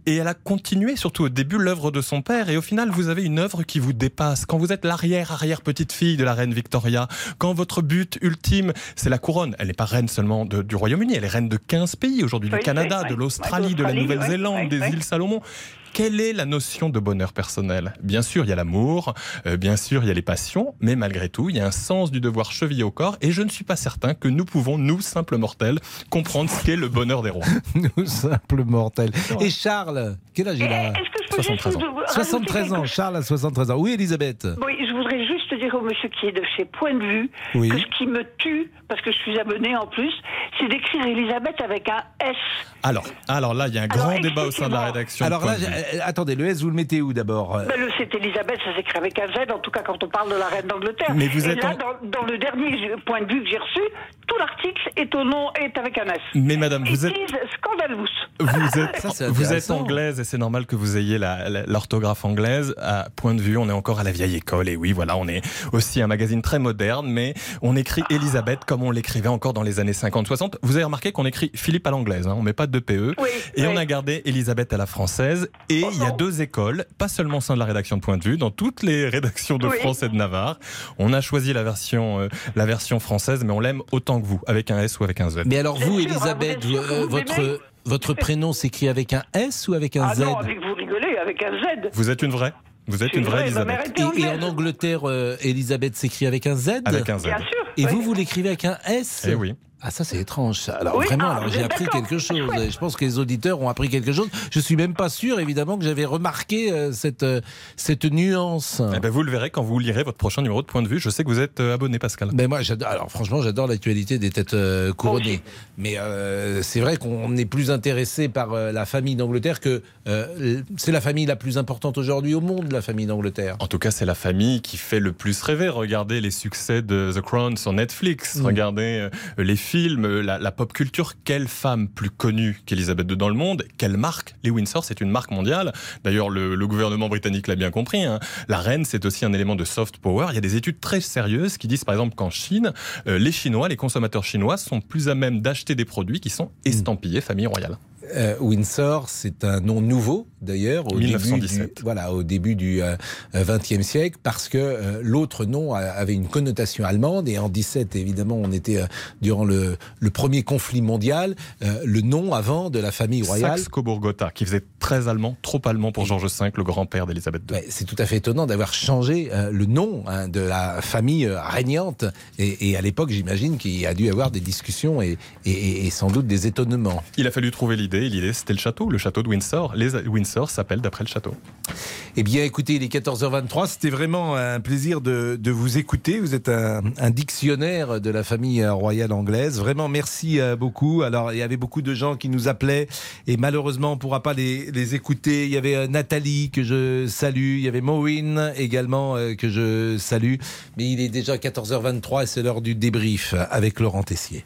Et elle a continué, surtout au début, l'œuvre de son père. Et au final, vous avez une œuvre qui vous dépasse. Quand vous êtes l'arrière-arrière-petite-fille de la reine Victoria, quand votre but ultime, c'est la couronne. Elle n'est pas reine seulement de- du Royaume-Uni, elle est reine de 15 pays aujourd'hui, du Canada, de l'Australie, de la Nouvelle-Zélande, des îles Salomon. Quelle est la notion de bonheur personnel? Bien sûr, il y a l'amour, euh, bien sûr, il y a les passions, mais malgré tout, il y a un sens du devoir chevillé au corps, et je ne suis pas certain que nous pouvons, nous, simples mortels, comprendre ce qu'est le bonheur des rois. Nous, simples mortels. Et Charles, quel âge il a? Est-ce que je peux 73 juste ans. vous rajouter 73 quelque ans. Charles a 73 ans. Oui, Elisabeth. Oui, je voudrais au monsieur qui est de chez Point de Vue Oui. que ce qui me tue, parce que je suis abonné en plus, c'est d'écrire Elisabeth avec un S. Alors, alors là, il y a un Alors, grand débat au sein de la rédaction. Alors là, euh, attendez, le S, vous le mettez où d'abord Ben, le c'est Elisabeth, ça s'écrit avec un Z, en tout cas quand on parle de la reine d'Angleterre. Mais vous Et êtes là, en- dans, dans le dernier point de vue que j'ai reçu, tout l'article est au nom, est avec un S. Mais madame, vous êtes- scandalous. Vous êtes, Ça, vous êtes anglaise et c'est normal que vous ayez l'orthographe anglaise. À point de vue, on est encore à la vieille école. Et oui, voilà, on est aussi un magazine très moderne, mais on écrit Elisabeth comme on l'écrivait encore dans les années 50-60. Vous avez remarqué qu'on écrit Philippe à l'anglaise, hein, on met pas de PE. Oui, et oui. on a gardé Elisabeth à la française. Et il y a deux écoles, pas seulement au sein de la rédaction de Point de vue, dans toutes les rédactions de Oui. France et de Navarre. On a choisi la version, euh, la version française, mais on l'aime autant que vous, avec un S ou avec un Z. Mais alors vous, Elisabeth, hein, vous que euh, votre, votre prénom s'écrit avec un S ou avec un Ah Z? non, avec vous rigolez, avec un Z. Vous êtes une vraie? Vous êtes une vraie Elisabeth. Et, en Angleterre, euh, Elisabeth s'écrit avec un Z Avec un Z. Bien sûr. Et oui. vous, vous l'écrivez avec un S Eh oui. Ah ça c'est étrange ça. Alors Oui, vraiment, ah, j'ai appris quelque chose. Je pense que les auditeurs ont appris quelque chose. Je suis même pas sûr évidemment que j'avais remarqué euh, cette euh, cette nuance. Eh ben, vous le verrez quand vous lirez votre prochain numéro de point de vue. Je sais que vous êtes euh, abonné, Pascal. Ben moi, j'adore. Alors franchement, j'adore l'actualité des têtes euh, couronnées. Mais euh, c'est vrai qu'on est plus intéressé par euh, la famille d'Angleterre que euh, c'est la famille la plus importante aujourd'hui au monde, la famille d'Angleterre. En tout cas, c'est la famille qui fait le plus rêver. Regardez les succès de The Crown sur Netflix. Mm. Regardez les films, la, la pop culture. Quelle femme plus connue qu'Elisabeth II dans le monde? Quelle marque? Les Windsor, c'est une marque mondiale. D'ailleurs, le, le gouvernement britannique l'a bien compris. hein. La reine, c'est aussi un élément de soft power. Il y a des études très sérieuses qui disent, par exemple, qu'en Chine, les Chinois, les consommateurs chinois, sont plus à même d'acheter des produits qui sont estampillés famille royale. Euh, Windsor, c'est un nom nouveau d'ailleurs au 1917. début du voilà au début du euh, XXe siècle parce que euh, l'autre nom a- avait une connotation allemande et en 17 évidemment on était durant le, le premier conflit mondial le nom avant de la famille royale Saxe-Cobourg-Gotha, qui faisait très allemand, trop allemand pour George V, le grand-père d'Elisabeth II. Ouais, c'est tout à fait étonnant d'avoir changé le nom hein, de la famille régnante. Et, et à l'époque, j'imagine qu'il y a dû avoir des discussions et, et- et sans doute des étonnements. Il a fallu trouver l'idée. L'idée, c'était le château, le château de Windsor. Les Windsor s'appellent d'après le château. Eh bien, écoutez, il est 14h23. C'était vraiment un plaisir de, vous écouter. Vous êtes un, dictionnaire de la famille euh, royale anglaise. Vraiment, merci euh, beaucoup. Alors, il y avait beaucoup de gens qui nous appelaient et malheureusement, on ne pourra pas les, les écouter. Il y avait euh, Nathalie que je salue. Il y avait Maureen également que je salue. Mais il est déjà 14h23 et c'est l'heure du débrief avec Laurent Tessier.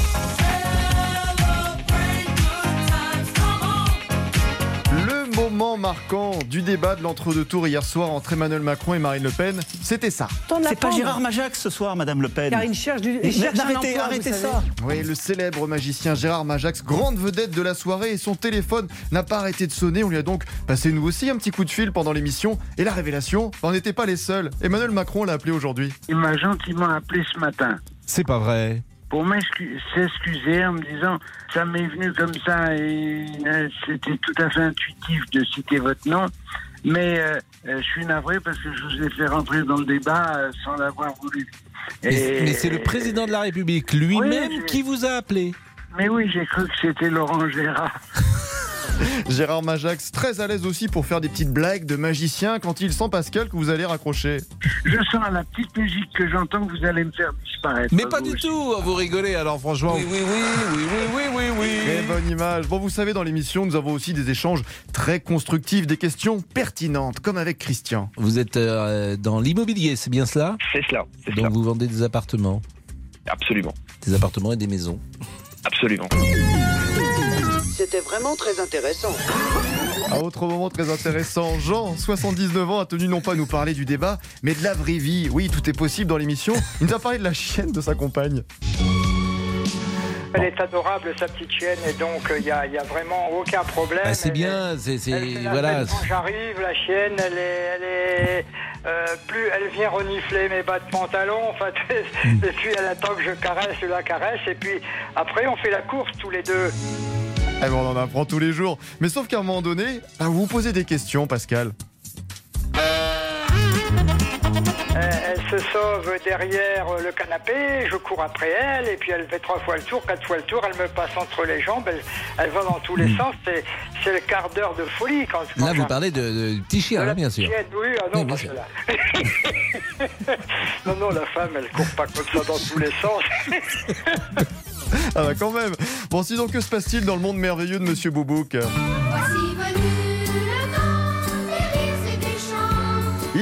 Marquant du débat de l'entre-deux tours hier soir entre Emmanuel Macron et Marine Le Pen, c'était ça. C'est pas Gérard Majax ce soir, Madame Le Pen. Car il cherche du- il cherche Arrêtez, emploi, arrêtez ça. Oui, le célèbre magicien Gérard Majax, grande vedette de la soirée, et son téléphone n'a pas arrêté de sonner. On lui a donc passé nous aussi un petit coup de fil pendant l'émission. Et la révélation, on n'était pas les seuls. Emmanuel Macron l'a appelé aujourd'hui. Il m'a gentiment appelé ce matin C'est pas vrai. Pour s'excuser en me disant ça m'est venu comme ça et euh, c'était tout à fait intuitif de citer votre nom. Mais euh, euh, je suis navré parce que je vous ai fait rentrer dans le débat sans l'avoir voulu. Mais, Et- mais c'est le président de la République lui-même Oui, qui vous a appelé. Mais oui, j'ai cru que c'était Laurent Gérard. Gérard Majax, très à l'aise aussi pour faire des petites blagues de magicien quand il sent Pascal que vous allez raccrocher. Je sens à la petite musique que j'entends que vous allez me faire disparaître. Mais pas du aussi. tout, vous rigolez alors franchement. Oui, oui, oui, oui, oui, oui, oui, Très bonne image. Bon, vous savez, dans l'émission, nous avons aussi des échanges très constructifs, des questions pertinentes, comme avec Christian. Vous êtes euh, dans l'immobilier, c'est bien cela? C'est cela, c'est Donc cela. vous vendez des appartements, Absolument, des appartements et des maisons? absolument. C'était vraiment très intéressant. Un autre moment très intéressant, Jean, 79 ans, a tenu non pas à nous parler du débat, mais de la vraie vie. Oui, tout est possible dans l'émission. Il nous a parlé de la chienne de sa compagne. Elle est adorable, sa petite chienne, et donc il n'y a, y a vraiment aucun problème. Ah, c'est bien, c'est voilà. Quand j'arrive, la chienne, elle est, elle est euh, plus, elle vient renifler mes bas de pantalon, en fait, et puis elle attend que je caresse, je la caresse, et puis après on fait la course tous les deux. Eh ben, on en apprend tous les jours. Mais sauf qu'à un moment donné, bah, vous vous posez des questions, Pascal. Elle, elle se sauve derrière euh, le canapé, je cours après elle, et puis elle fait trois fois le tour, quatre fois le tour, elle me passe entre les jambes, elle, elle va dans tous les Hmm. sens, c'est, le quart d'heure de folie. Quand, quand Là, vous parlez de, de petit chien, la hein, bien sûr. chienne, oui, ah non, Oui, bien parce sûr. que là- non, non, la femme, elle court pas comme ça dans tous les sens. Ah bah quand même. Bon, sinon, que se passe-t-il dans le monde merveilleux de Monsieur Boubouk?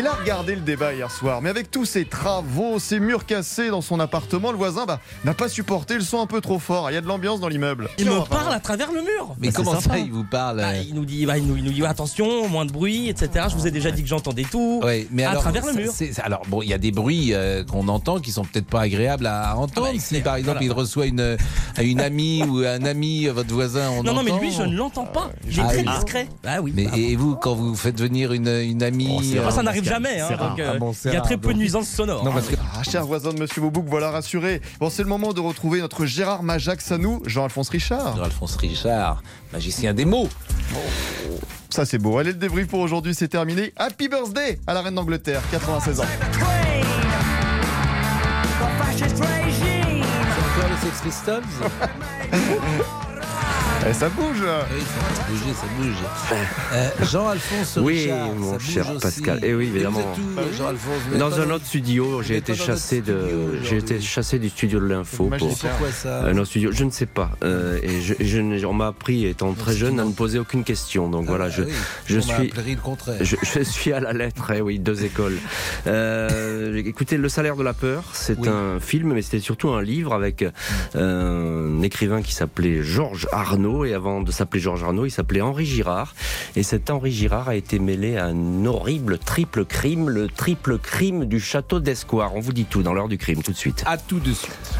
A regardé le débat hier soir, mais avec tous ses travaux, ses murs cassés dans son appartement, le voisin bah, n'a pas supporté le son un peu trop fort. Il y a de l'ambiance dans l'immeuble. Il me parle à travers le mur. Mais Bah, comment ça, il vous parle euh, il nous dit, bah, il nous, il nous dit attention, moins de bruit, etc. Je vous ai déjà dit que j'entendais tout. Ouais, mais à alors, travers le mur. alors bon, il y a des bruits euh, qu'on entend qui sont peut-être pas agréables à entendre. Ah bah, si par exemple voilà. il reçoit une une amie ou un ami, euh, votre voisin, on Non, non, mais entend. lui, je ne l'entends pas. Il est Ah très oui. discret. Ah oui. Mais bah, et vous, quand vous faites venir une, une amie, Moi, ça euh, n'arrive jamais. Hein, donc, euh, Ah bon, il y a rare, très peu de nuisances sonores. Non, parce que Ah, cher voisin de Monsieur Boubouk, voilà rassuré. Bon, c'est le moment de retrouver notre Gérard Majax à nous, Jean-Alphonse Richard. Jean-Alphonse Richard, magicien des mots. Ça, c'est beau. Allez, le débrief pour aujourd'hui, c'est terminé. Happy birthday à la reine d'Angleterre, 96 ans. C'est encore les Sex Pistols Eh, ça bouge Oui, ça bouge, ça bouge. Euh, Jean-Alphonse Oui, Richard, ça mon bouge cher aussi. Pascal. Et oui, évidemment. Et où, Vous êtes Dans pas un autre studio, j'ai été dans chassé de, j'ai été chassé du studio de l'info pour pourquoi ça un autre studio. Je ne sais pas. Euh, et je, je n'ai- on m'a appris étant très jeune à ne poser aucune question. Donc voilà, je, Ah oui, je on m'a suis, je, je suis à la lettre. Eh oui, deux écoles. Euh, écoutez, Le salaire de la peur, c'est un film, mais c'était surtout un livre avec euh, un écrivain qui s'appelait Georges Et avant de s'appeler Georges Arnaud, il s'appelait Henri Girard. Et cet Henri Girard a été mêlé à un horrible triple crime, le triple crime du château d'Escoir. On vous dit tout dans l'heure du crime, tout de suite. À tout de suite.